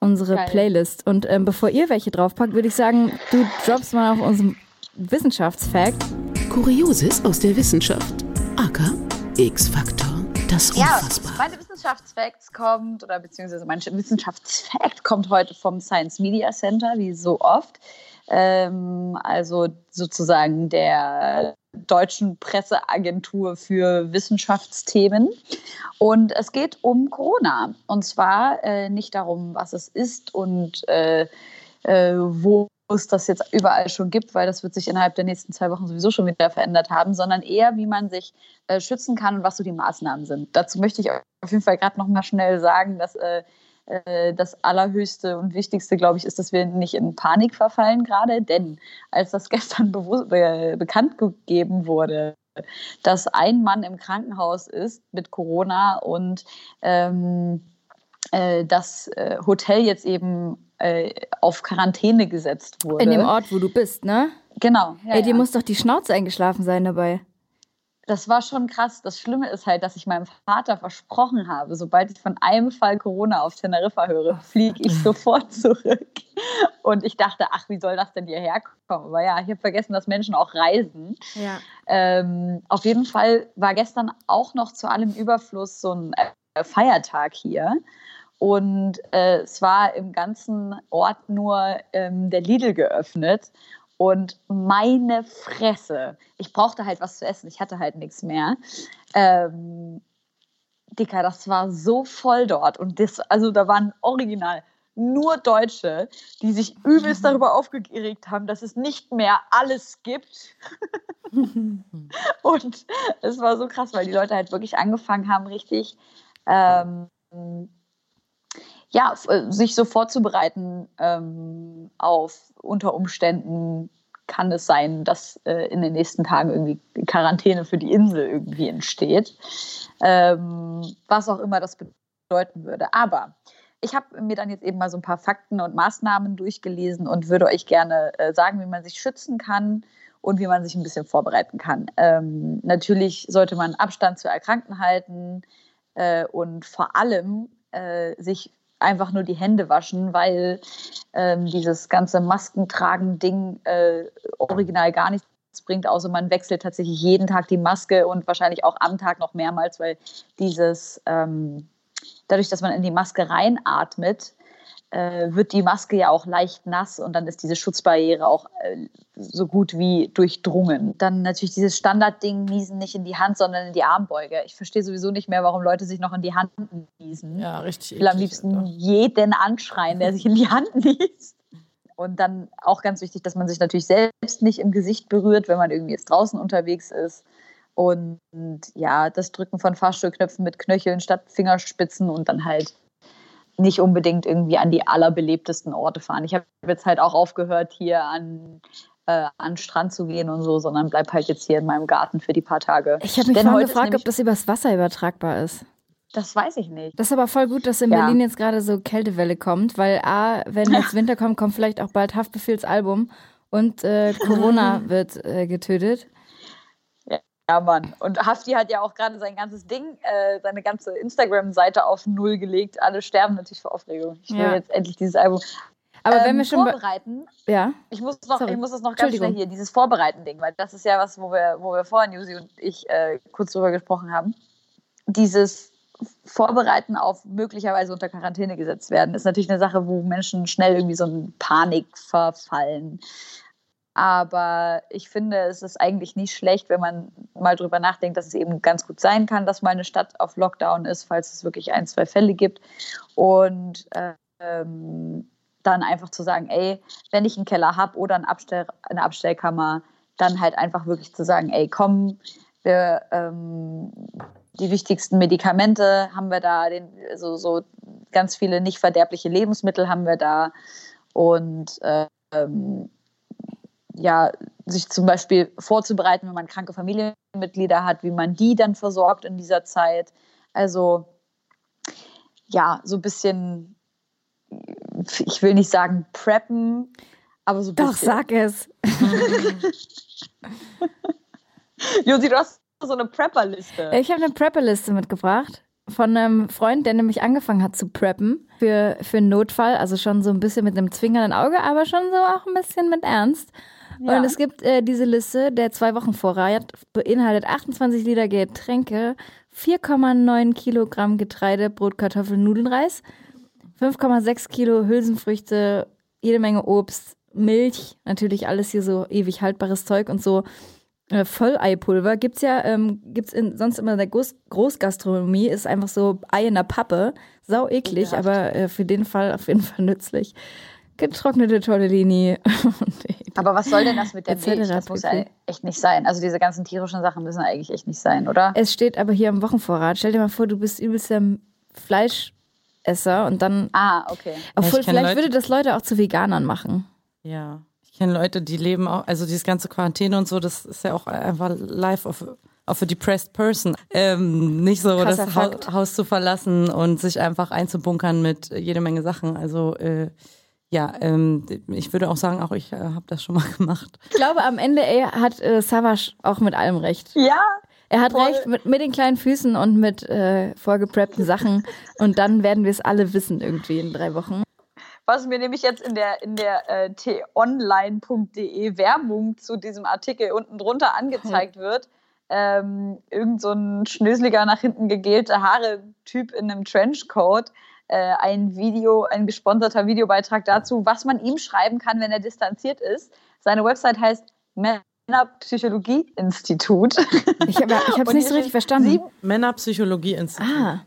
unsere Geil. Playlist. Und ähm, bevor ihr welche draufpackt, würde ich sagen, du droppst mal auf unserem Wissenschaftsfact. Kurioses aus der Wissenschaft. AK X-Faktor. Das Unfassbar. Ja, meine Wissenschaftsfacts kommt, oder beziehungsweise mein Wissenschaftsfact kommt heute vom Science Media Center, wie so oft. Ähm, also sozusagen der deutschen Presseagentur für Wissenschaftsthemen. Und es geht um Corona. Und zwar äh, nicht darum, was es ist und äh, äh, wo es das jetzt überall schon gibt, weil das wird sich innerhalb der nächsten zwei Wochen sowieso schon wieder verändert haben, sondern eher, wie man sich äh, schützen kann und was so die Maßnahmen sind. Dazu möchte ich auf jeden Fall gerade noch mal schnell sagen, dass äh, äh das Allerhöchste und Wichtigste, glaube ich, ist, dass wir nicht in Panik verfallen gerade, denn als das gestern be bekannt gegeben wurde, dass ein Mann im Krankenhaus ist mit Corona und ähm, äh, das äh, Hotel jetzt eben äh, auf Quarantäne gesetzt wurde. In dem Ort, wo du bist, ne? Genau. Ja, Ey, dir ja. muss doch die Schnauze eingeschlafen sein dabei. Das war schon krass. Das Schlimme ist halt, dass ich meinem Vater versprochen habe, sobald ich von einem Fall Corona auf Teneriffa höre, fliege ich sofort zurück. Und ich dachte, ach, wie soll das denn hierher kommen? Aber ja, ich habe vergessen, dass Menschen auch reisen. Ja. Ähm, auf jeden Fall war gestern auch noch zu allem Überfluss so ein Feiertag hier. Und äh, es war im ganzen Ort nur ähm, der Lidl geöffnet. Und meine Fresse, ich brauchte halt was zu essen, ich hatte halt nichts mehr. Ähm, Dicker, das war so voll dort. Und das, also da waren original nur Deutsche, die sich übelst darüber aufgeregt haben, dass es nicht mehr alles gibt. und es war so krass, weil die Leute halt wirklich angefangen haben, richtig ähm, ja, äh, sich so vorzubereiten ähm, auf unter Umständen kann es sein, dass äh, in den nächsten Tagen irgendwie Quarantäne für die Insel irgendwie entsteht. Ähm, was auch immer das bedeuten würde. Aber ich habe mir dann jetzt eben mal so ein paar Fakten und Maßnahmen durchgelesen und würde euch gerne äh, sagen, wie man sich schützen kann und wie man sich ein bisschen vorbereiten kann. Ähm, natürlich sollte man Abstand zu Erkrankten halten äh, und vor allem äh, sich einfach nur die Hände waschen, weil ähm, dieses ganze Maskentragen-Ding äh, original gar nichts bringt, außer man wechselt tatsächlich jeden Tag die Maske und wahrscheinlich auch am Tag noch mehrmals, weil dieses, ähm, dadurch, dass man in die Maske reinatmet, wird die Maske ja auch leicht nass und dann ist diese Schutzbarriere auch äh, so gut wie durchdrungen. Dann natürlich dieses Standardding, niesen nicht in die Hand, sondern in die Armbeuge. Ich verstehe sowieso nicht mehr, warum Leute sich noch in die Hand niesen. Ja, richtig. Ich will am liebsten Alter. jeden anschreien, der sich in die Hand niest. Und dann auch ganz wichtig, dass man sich natürlich selbst nicht im Gesicht berührt, wenn man irgendwie jetzt draußen unterwegs ist. Und ja, das Drücken von Fahrstuhlknöpfen mit Knöcheln statt Fingerspitzen und dann halt nicht unbedingt irgendwie an die allerbelebtesten Orte fahren. Ich habe jetzt halt auch aufgehört, hier an, äh, an den Strand zu gehen und so, sondern bleib halt jetzt hier in meinem Garten für die paar Tage. Ich habe mich Denn vorhin gefragt, ob das übers Wasser übertragbar ist. Das weiß ich nicht. Das ist aber voll gut, dass in ja. Berlin jetzt gerade so Kältewelle kommt, weil A, wenn jetzt Winter kommt, kommt vielleicht auch bald Haftbefehlsalbum und äh, Corona wird äh, getötet. Ja, Mann. Und Hafti hat ja auch gerade sein ganzes Ding, äh, seine ganze Instagram-Seite auf Null gelegt. Alle sterben natürlich vor Aufregung. Ich will ja. jetzt endlich dieses Album. Aber ähm, wenn wir schon vorbereiten, ja. ich muss noch, ich muss das noch ganz schnell hier, dieses Vorbereiten-Ding, weil das ist ja was, wo wir, wo wir vorhin, Jusi und ich, äh, kurz drüber gesprochen haben. Dieses Vorbereiten auf möglicherweise unter Quarantäne gesetzt werden, ist natürlich eine Sache, wo Menschen schnell irgendwie so in Panik verfallen. Aber ich finde, es ist eigentlich nicht schlecht, wenn man mal drüber nachdenkt, dass es eben ganz gut sein kann, dass mal eine Stadt auf Lockdown ist, falls es wirklich ein, zwei Fälle gibt. Und ähm, dann einfach zu sagen, ey, wenn ich einen Keller habe oder ein Abstell, eine Abstellkammer, dann halt einfach wirklich zu sagen, ey, komm, wir, ähm, die wichtigsten Medikamente haben wir da, den, so, so ganz viele nicht verderbliche Lebensmittel haben wir da und ähm, ja, sich zum Beispiel vorzubereiten, wenn man kranke Familienmitglieder hat, wie man die dann versorgt in dieser Zeit. Also ja, so ein bisschen, ich will nicht sagen preppen, aber so ein Doch, sag es. Josi, du hast so eine Prepper-Liste. Ich habe eine Prepper-Liste mitgebracht von einem Freund, der nämlich angefangen hat zu preppen für, für einen Notfall. Also schon so ein bisschen mit einem zwingernden Auge, aber schon so auch ein bisschen mit Ernst. Ja. Und es gibt äh, diese Liste, der zwei Wochen Vorrat beinhaltet 28 Liter Getränke, 4,9 Kilogramm Getreide, Brot, Kartoffeln, Nudeln, Reis, 5,6 Kilo Hülsenfrüchte, jede Menge Obst, Milch, natürlich alles hier so ewig haltbares Zeug und so äh, Volleipulver. Gibt's ja, ähm, gibt's in, sonst immer in der Groß Großgastronomie, ist einfach so Ei in der Pappe. Sau eklig, aber äh, für den Fall auf jeden Fall nützlich getrocknete Tortellini. Aber was soll denn das mit der Milch? Das muss ja echt nicht sein. Also diese ganzen tierischen Sachen müssen eigentlich echt nicht sein, oder? Es steht aber hier im Wochenvorrat. Stell dir mal vor, du bist übelster Fleischesser und dann... Ah, okay. Obwohl, vielleicht Leute, würde das Leute auch zu Veganern machen. Ja. Ich kenne Leute, die leben auch, also dieses ganze Quarantäne und so, das ist ja auch einfach live of auf a depressed person. Ähm, nicht so Krasser das ha Haus zu verlassen und sich einfach einzubunkern mit jede Menge Sachen. Also äh, ja, ähm, ich würde auch sagen, auch ich äh, habe das schon mal gemacht. Ich glaube, am Ende ey, hat äh, Savage auch mit allem recht. Ja. Er hat voll. recht mit, mit den kleinen Füßen und mit äh, vorgepreppten Sachen. Und dann werden wir es alle wissen irgendwie in drei Wochen. Was mir nämlich jetzt in der, in der äh, t-online.de Werbung zu diesem Artikel unten drunter angezeigt wird, ähm, irgend so ein schnöseliger, nach hinten gegelte Haare-Typ in einem Trenchcoat äh, ein Video, ein gesponserter Videobeitrag dazu, was man ihm schreiben kann, wenn er distanziert ist. Seine Website heißt Männerpsychologie-Institut. Ich habe es nicht so richtig verstanden. Sieben, Männerpsychologie-Institut. ah,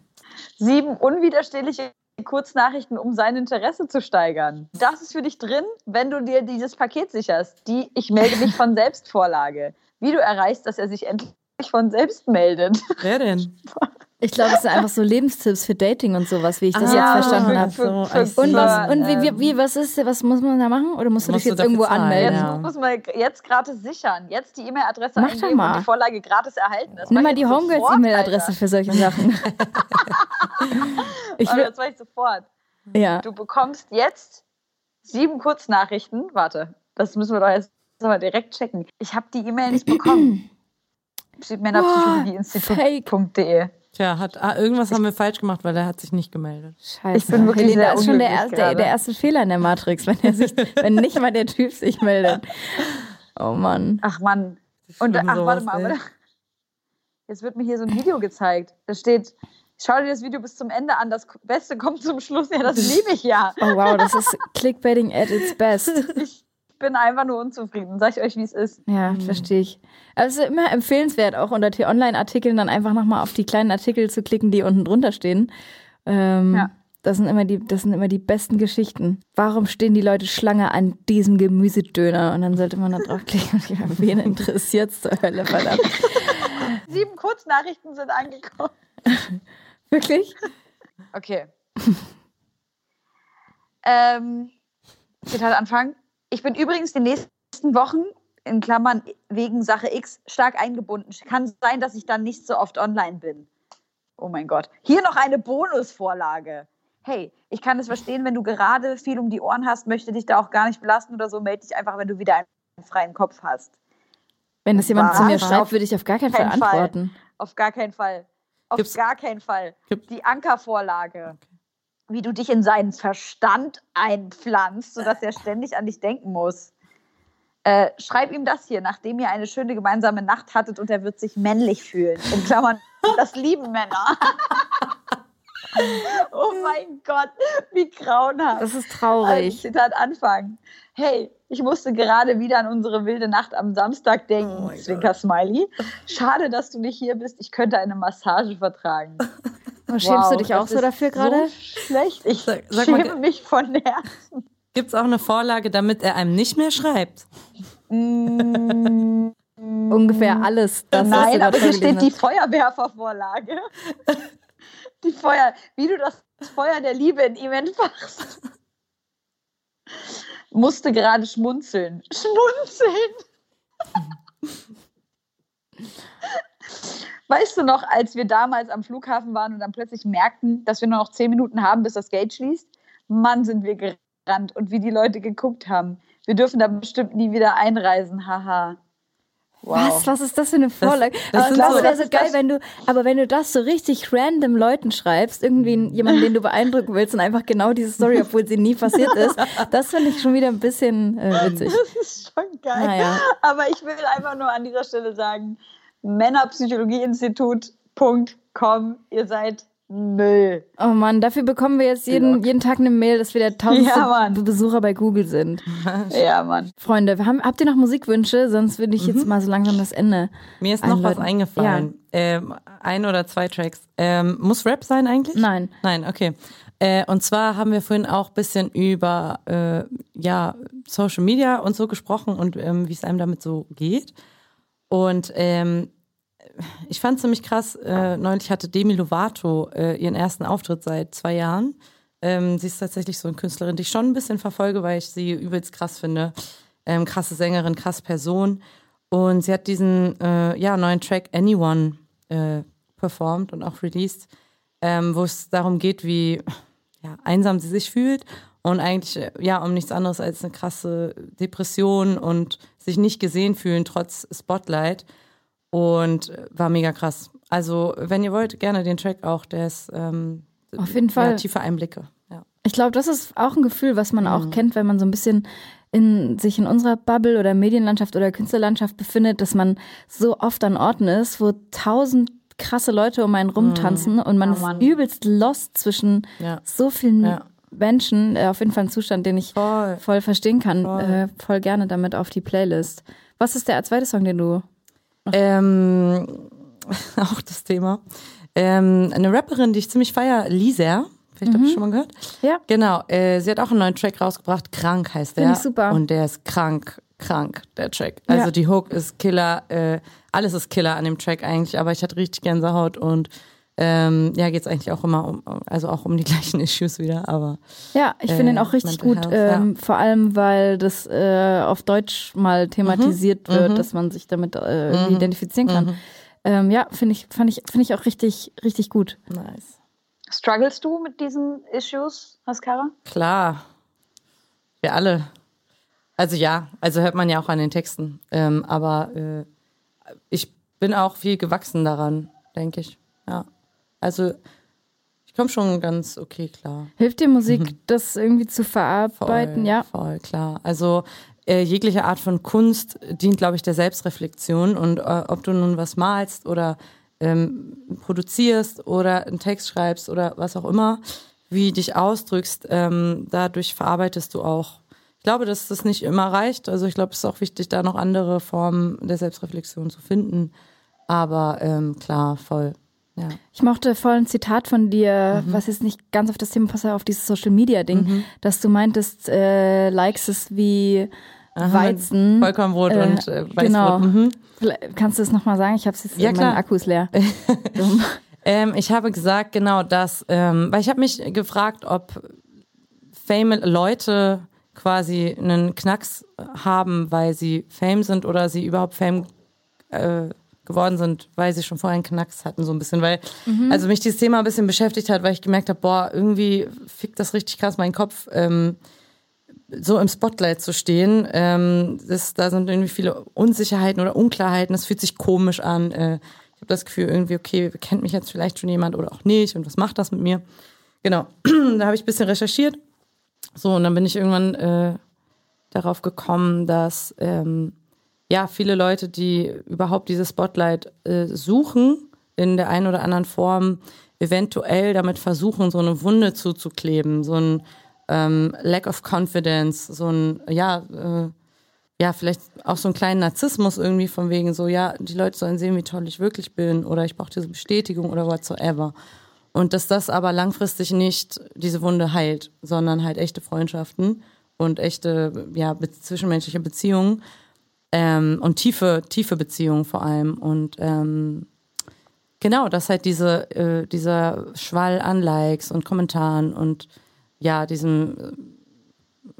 sieben unwiderstehliche Kurznachrichten, um sein Interesse zu steigern. Das ist für dich drin, wenn du dir dieses Paket sicherst. Die Ich melde mich von selbst Vorlage. Wie du erreichst, dass er sich endlich von selbst meldet. Wer denn? ich glaube, es sind einfach so Lebenstipps für Dating und sowas, wie ich das Ah, jetzt verstanden habe. So. Und was, und wie, ähm, wie, wie, was ist, was muss man da machen? Oder musst du Musst dich jetzt irgendwo zahlen, anmelden? Jetzt Ja. muss man jetzt gratis sichern. Jetzt die E-Mail-Adresse eingeben mal. und die Vorlage gratis erhalten. Das Nimm mal die Homegirls-E-Mail-Adresse Alter. für solche Sachen. ich will, das mache ich sofort. ja. Du bekommst jetzt sieben Kurznachrichten. Warte, das müssen wir doch jetzt mal direkt checken. Ich habe die E-Mail nicht bekommen. Steht Männerpsychologieinstitut.de. Tja, hat, ah, irgendwas haben wir falsch gemacht, weil er hat sich nicht gemeldet. Scheiße. Ich bin wirklich das ist schon der, unglücklich erste- der, der erste Fehler in der Matrix, wenn, er sich, wenn nicht mal der Typ sich meldet. Oh Mann. Ach Mann. Und ach, warte mal, ey. aber jetzt wird mir hier so ein Video gezeigt. Da steht, schau dir das Video bis zum Ende an. Das Beste kommt zum Schluss. Ja, das liebe ich ja. Oh wow, das ist Clickbaiting at its best. Ich bin einfach nur unzufrieden. Sag ich euch, wie es ist. Ja, verstehe ich. Aber es ist immer empfehlenswert, auch unter T-Online-Artikeln dann einfach nochmal auf die kleinen Artikel zu klicken, die unten drunter stehen. Ähm, Ja. das, sind immer die, das sind immer die besten Geschichten. Warum stehen die Leute Schlange an diesem Gemüsedöner? Und dann sollte man da draufklicken. Ja, Wen interessiert's zur Hölle, verdammt. Sieben Kurznachrichten sind angekommen. Wirklich? Okay. ähm, Zitat Anfang. Ich bin übrigens die nächsten Wochen in Klammern wegen Sache X stark eingebunden. Kann sein, dass ich dann nicht so oft online bin. Oh mein Gott. Hier noch eine Bonusvorlage. Hey, ich kann es verstehen, wenn du gerade viel um die Ohren hast, möchte dich da auch gar nicht belasten oder so. Melde dich einfach, wenn du wieder einen freien Kopf hast. Wenn das jemand zu mir schreibt, würde ich auf gar keinen Fall Kein Fall. antworten. Auf gar keinen Fall. Auf Gibt's- gar keinen Fall. Gibt- Die Ankervorlage. Wie du dich in seinen Verstand einpflanzt, sodass er ständig an dich denken muss. Äh, schreib ihm das hier, nachdem ihr eine schöne gemeinsame Nacht hattet und er wird sich männlich fühlen. In Klammern, das lieben Männer. oh mein Gott, wie grauenhaft. Das ist Also, traurig. Zitat Anfang. Hey, ich musste gerade wieder an unsere wilde Nacht am Samstag denken. Oh Zwinker Smiley. Schade, dass du nicht hier bist. Ich könnte eine Massage vertragen. Oh, schämst du dich auch das so ist dafür gerade? So schlecht. Ich Sag- sag mal, schäme mich von Herzen. Gibt es auch eine Vorlage, damit er einem nicht mehr schreibt? Mm, Ungefähr alles. Das, Nein, aber hier steht die Feuerwerfervorlage. Die Feuer, wie du das Feuer der Liebe in ihm entfachst. Musste gerade schmunzeln. Schmunzeln! Weißt du noch, als wir damals am Flughafen waren und dann plötzlich merkten, dass wir nur noch zehn Minuten haben, bis das Gate schließt? Mann, sind wir gerannt und wie die Leute geguckt haben. Wir dürfen da bestimmt nie wieder einreisen, haha. Wow. Was? Was ist das für eine Vorlage? das aber das so- wäre so geil, wenn du, aber wenn du das so richtig random Leuten schreibst, irgendwie jemanden, den du beeindrucken willst und einfach genau diese Story, obwohl sie nie passiert ist, das finde ich schon wieder ein bisschen äh, witzig. Das ist schon geil. Naja. Aber ich will einfach nur an dieser Stelle sagen, Männerpsychologieinstitut.com, ihr seid Müll. Oh Mann, dafür bekommen wir jetzt jeden, jeden Tag eine Mail, dass wir der tausendste Ja. Besucher bei Google sind. Ja, Mann. Freunde, haben, habt ihr noch Musikwünsche? Sonst würde ich jetzt Mhm. mal so langsam das Ende. Mir ist noch was eingefallen. Ähm, ein oder zwei Tracks. Ähm, muss Rap sein eigentlich? Nein. Nein, okay. Äh, und zwar haben wir vorhin auch ein bisschen über äh, ja, Social Media und so gesprochen und ähm, wie es einem damit so geht. Und ähm, ich fand es ziemlich krass, äh, neulich hatte Demi Lovato äh, ihren ersten Auftritt seit zwei Jahren. Ähm, sie ist tatsächlich so eine Künstlerin, die ich schon ein bisschen verfolge, weil ich sie übelst krass finde. Ähm, krasse Sängerin, krasse Person. Und sie hat diesen äh, ja, neuen Track Anyone äh, performt und auch released, ähm, wo es darum geht, wie ja, einsam sie sich fühlt und eigentlich ja um nichts anderes als eine krasse Depression und sich nicht gesehen fühlen trotz Spotlight und äh, war mega krass. Also wenn ihr wollt, gerne den Track auch, der ist ähm, Auf jeden Fall. Ja, tiefe Einblicke. Ja. Ich glaube, das ist auch ein Gefühl, was man Mhm. auch kennt, wenn man so ein bisschen in, sich in unserer Bubble oder Medienlandschaft oder Künstlerlandschaft befindet, dass man so oft an Orten ist, wo tausend krasse Leute um einen rumtanzen mhm. und man oh, ist übelst lost zwischen ja. so vielen ja. Menschen. Äh, auf jeden Fall ein Zustand, den ich voll, voll verstehen kann. Voll. Äh, voll. gerne damit auf die Playlist. Was ist der zweite Song, den du ähm, auch das Thema. Ähm, eine Rapperin, die ich ziemlich feier, Lisa. Vielleicht mhm. habt ihr schon mal gehört. Ja. Genau. Äh, sie hat auch einen neuen Track rausgebracht. Krank heißt der. Finde ich super. Und der ist krank, krank, der Track. Also ja. die Hook ist Killer. Äh, alles ist Killer an dem Track eigentlich. Aber ich hatte richtig Gänsehaut und ähm, ja, geht es eigentlich auch immer um, also auch um die gleichen Issues wieder, aber. Ja, ich finde äh, ihn auch richtig gut, Health, ähm, ja. vor allem, weil das äh, auf Deutsch mal thematisiert mhm. wird, mhm. dass man sich damit äh, mhm. identifizieren kann. Mhm. Ähm, ja, finde ich, fand ich, finde ich auch richtig, richtig gut. Nice. Strugglest du mit diesen Issues, Haskara? Klar. Wir alle. Also ja, also hört man ja auch an den Texten. Ähm, aber äh, ich bin auch viel gewachsen daran, denke ich. Ja. Also ich komme schon ganz okay klar. Hilft dir Musik, mhm. das irgendwie zu verarbeiten? Voll, ja. Voll, klar. Also äh, jegliche Art von Kunst dient, glaube ich, der Selbstreflexion. Und äh, ob du nun was malst oder ähm, produzierst oder einen Text schreibst oder was auch immer, wie dich ausdrückst, ähm, dadurch verarbeitest du auch. Ich glaube, dass das nicht immer reicht. Also ich glaube, es ist auch wichtig, da noch andere Formen der Selbstreflexion zu finden. Aber ähm, klar, voll. Ja. Ich mochte voll ein Zitat von dir, mhm. was jetzt nicht ganz auf das Thema passt, auf dieses Social Media Ding, mhm. dass du meintest, äh, Likes ist wie Aha, Weizen. Vollkornbrot äh, und äh, Weißbrot. Genau. Mhm. Kannst du es nochmal sagen? Ich habe es jetzt, ja, mein Akku ist leer. ähm, ich habe gesagt, genau das, ähm, weil ich habe mich gefragt, ob Fame Leute quasi einen Knacks haben, weil sie Fame sind oder sie überhaupt Fame äh, geworden sind, weil sie schon vorher einen Knacks hatten, so ein bisschen. Weil, mhm. also mich dieses Thema ein bisschen beschäftigt hat, weil ich gemerkt habe, boah, irgendwie fickt das richtig krass meinen Kopf, ähm, so im Spotlight zu stehen. Ähm, das, da sind irgendwie viele Unsicherheiten oder Unklarheiten, das fühlt sich komisch an. Äh, ich habe das Gefühl, irgendwie, okay, kennt mich jetzt vielleicht schon jemand oder auch nicht und was macht das mit mir? Genau, da habe ich ein bisschen recherchiert. So, und dann bin ich irgendwann äh, darauf gekommen, dass ähm, ja, viele Leute, die überhaupt dieses Spotlight äh, suchen, in der einen oder anderen Form, eventuell damit versuchen, so eine Wunde zuzukleben, so ein ähm, Lack of Confidence, so ein, ja, äh, ja, vielleicht auch so einen kleinen Narzissmus irgendwie von wegen so, ja, die Leute sollen sehen, wie toll ich wirklich bin oder ich brauche diese Bestätigung oder whatsoever. Und dass das aber langfristig nicht diese Wunde heilt, sondern halt echte Freundschaften und echte, ja, be zwischenmenschliche Beziehungen ähm, und tiefe, tiefe Beziehungen vor allem. Und ähm, genau, dass halt diese, äh, dieser Schwall an Likes und Kommentaren und ja, diesem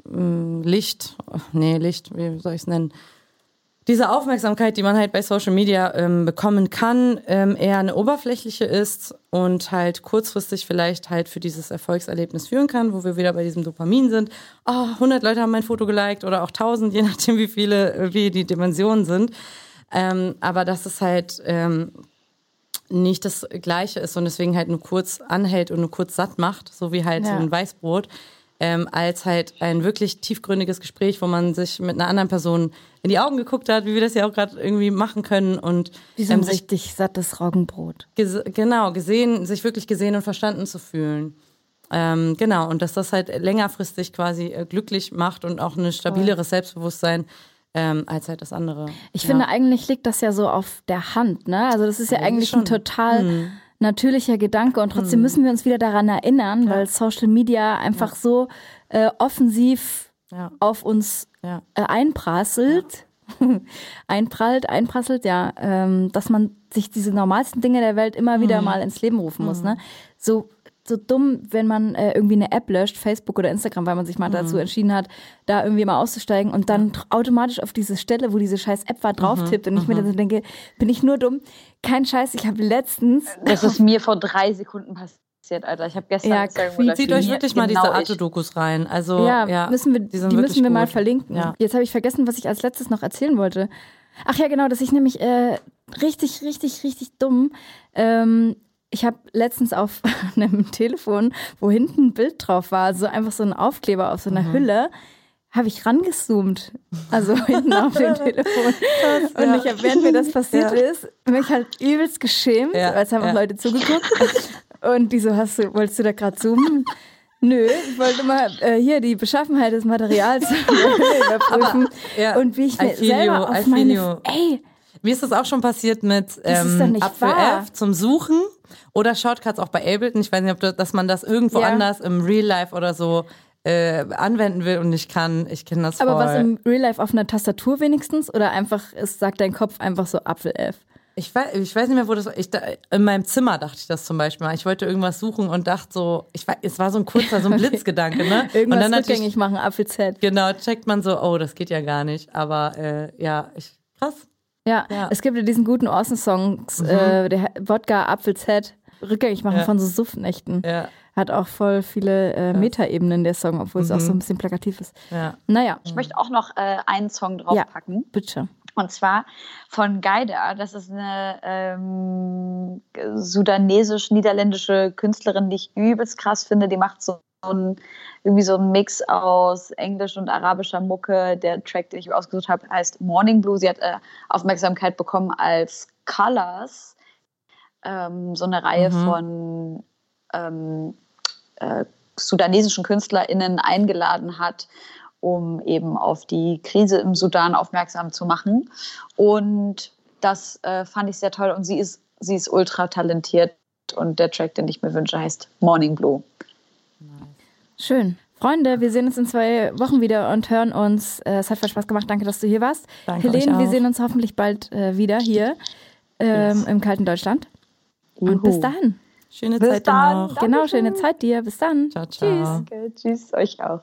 äh, Licht, nee, Licht, wie soll ich es nennen, diese Aufmerksamkeit, die man halt bei Social Media ähm, bekommen kann, ähm, eher eine oberflächliche ist und halt kurzfristig vielleicht halt für dieses Erfolgserlebnis führen kann, wo wir wieder bei diesem Dopamin sind. Oh, 100 Leute haben mein Foto geliked oder auch 1000, je nachdem wie viele, wie die Dimensionen sind. Ähm, aber dass es halt ähm, nicht das Gleiche ist und deswegen halt nur kurz anhält und nur kurz satt macht, so wie halt ja. so ein Weißbrot ähm, als halt ein wirklich tiefgründiges Gespräch, wo man sich mit einer anderen Person in die Augen geguckt hat, wie wir das ja auch gerade irgendwie machen können und wie so ein ähm, richtig sattes Roggenbrot. Ges genau, gesehen, sich wirklich gesehen und verstanden zu fühlen. Ähm, genau, und dass das halt längerfristig quasi äh, glücklich macht und auch ein stabileres Selbstbewusstsein ähm, als halt das andere. Ich ja. finde, eigentlich liegt das ja so auf der Hand, ne? Also das ist ja eigentlich, eigentlich ein total hm natürlicher Gedanke und trotzdem hm. müssen wir uns wieder daran erinnern, ja. weil Social Media einfach ja. so äh, offensiv ja. auf uns äh, einprasselt. einprallt, einprasselt, ja, ähm, dass man sich diese normalsten Dinge der Welt immer wieder hm. mal ins Leben rufen muss. Ne? Hm. So so dumm, wenn man äh, irgendwie eine App löscht, Facebook oder Instagram, weil man sich mal mhm. dazu entschieden hat, da irgendwie mal auszusteigen und dann automatisch auf diese Stelle, wo diese scheiß App war, drauf tippt mhm. und ich mir mhm. dann denke, bin ich nur dumm? Kein Scheiß, ich habe letztens... Das ist mir vor drei Sekunden passiert. Alter. Ich habe gestern ja, Zieht euch wirklich mal genau diese Arte-Dokus rein. Also, ja, ja müssen wir, die, die müssen wir mal verlinken. Ja. Jetzt habe ich vergessen, was ich als letztes noch erzählen wollte. Ach ja, genau, dass ich nämlich äh, richtig, richtig, richtig dumm ähm, ich habe letztens auf einem Telefon, wo hinten ein Bild drauf war, so einfach so ein Aufkleber auf so einer mhm. Hülle, habe ich rangezoomt, also hinten auf dem Telefon. und ja. ich habe, während mir das passiert ja. ist, mich halt übelst geschämt, ja. weil es haben auch Leute zugeguckt. und die so, hast du, wolltest du da gerade zoomen? Nö, ich wollte mal äh, hier die Beschaffenheit des Materials überprüfen. Aber, und wie ich mir selber auf meine... Ey, mir ist das auch schon passiert mit ähm, Apfel F zum Suchen oder Shortcuts auch bei Ableton. Ich weiß nicht, ob das, dass man das irgendwo ja. anders im Real Life oder so äh, anwenden will und nicht kann. Ich kenne das Aber voll. was im Real Life auf einer Tastatur wenigstens oder einfach, es sagt dein Kopf einfach so Apfel F? Ich weiß, ich weiß nicht mehr, wo das ich da, In meinem Zimmer dachte ich das zum Beispiel mal. Ich wollte irgendwas suchen und dachte so, ich war, es war so ein kurzer, so ein Blitzgedanke, ne? irgendwas und dann rückgängig machen, Apfel Z. Genau, checkt man so, oh, das geht ja gar nicht. Aber äh, ja, ich, krass. Ja, ja, es gibt ja diesen guten Awesome-Songs, mhm. äh, der Wodka Apfel Z, rückgängig machen ja. von so Suffnächten. Ja. Hat auch voll viele äh, Metaebenen, der Song, obwohl mhm. es auch so ein bisschen plakativ ist. Ja. Naja. Ich möchte auch noch äh, einen Song draufpacken. Ja, bitte. Und zwar von Gaida. Das ist eine ähm, sudanesisch-niederländische Künstlerin, die ich übelst krass finde. Die macht so ein, irgendwie so ein Mix aus Englisch und arabischer Mucke. Der Track, den ich ausgesucht habe, heißt Morning Blue. Sie hat äh, Aufmerksamkeit bekommen als Colors, ähm, so eine Reihe mhm. von ähm, äh, sudanesischen KünstlerInnen eingeladen hat, um eben auf die Krise im Sudan aufmerksam zu machen. Und das äh, fand ich sehr toll. Und sie ist, sie ist ultra talentiert. Und der Track, den ich mir wünsche, heißt Morning Blue. Schön. Freunde, wir sehen uns in zwei Wochen wieder und hören uns. Äh, es hat voll Spaß gemacht. Danke, dass du hier warst. Danke Helene, wir sehen uns hoffentlich bald äh, wieder hier ähm, yes. im kalten Deutschland. Juhu. Und bis dahin. Schöne bis Zeit dann. noch. Genau, schöne Zeit dir. Bis dann. Ciao, ciao. Tschüss. Okay, tschüss, euch auch.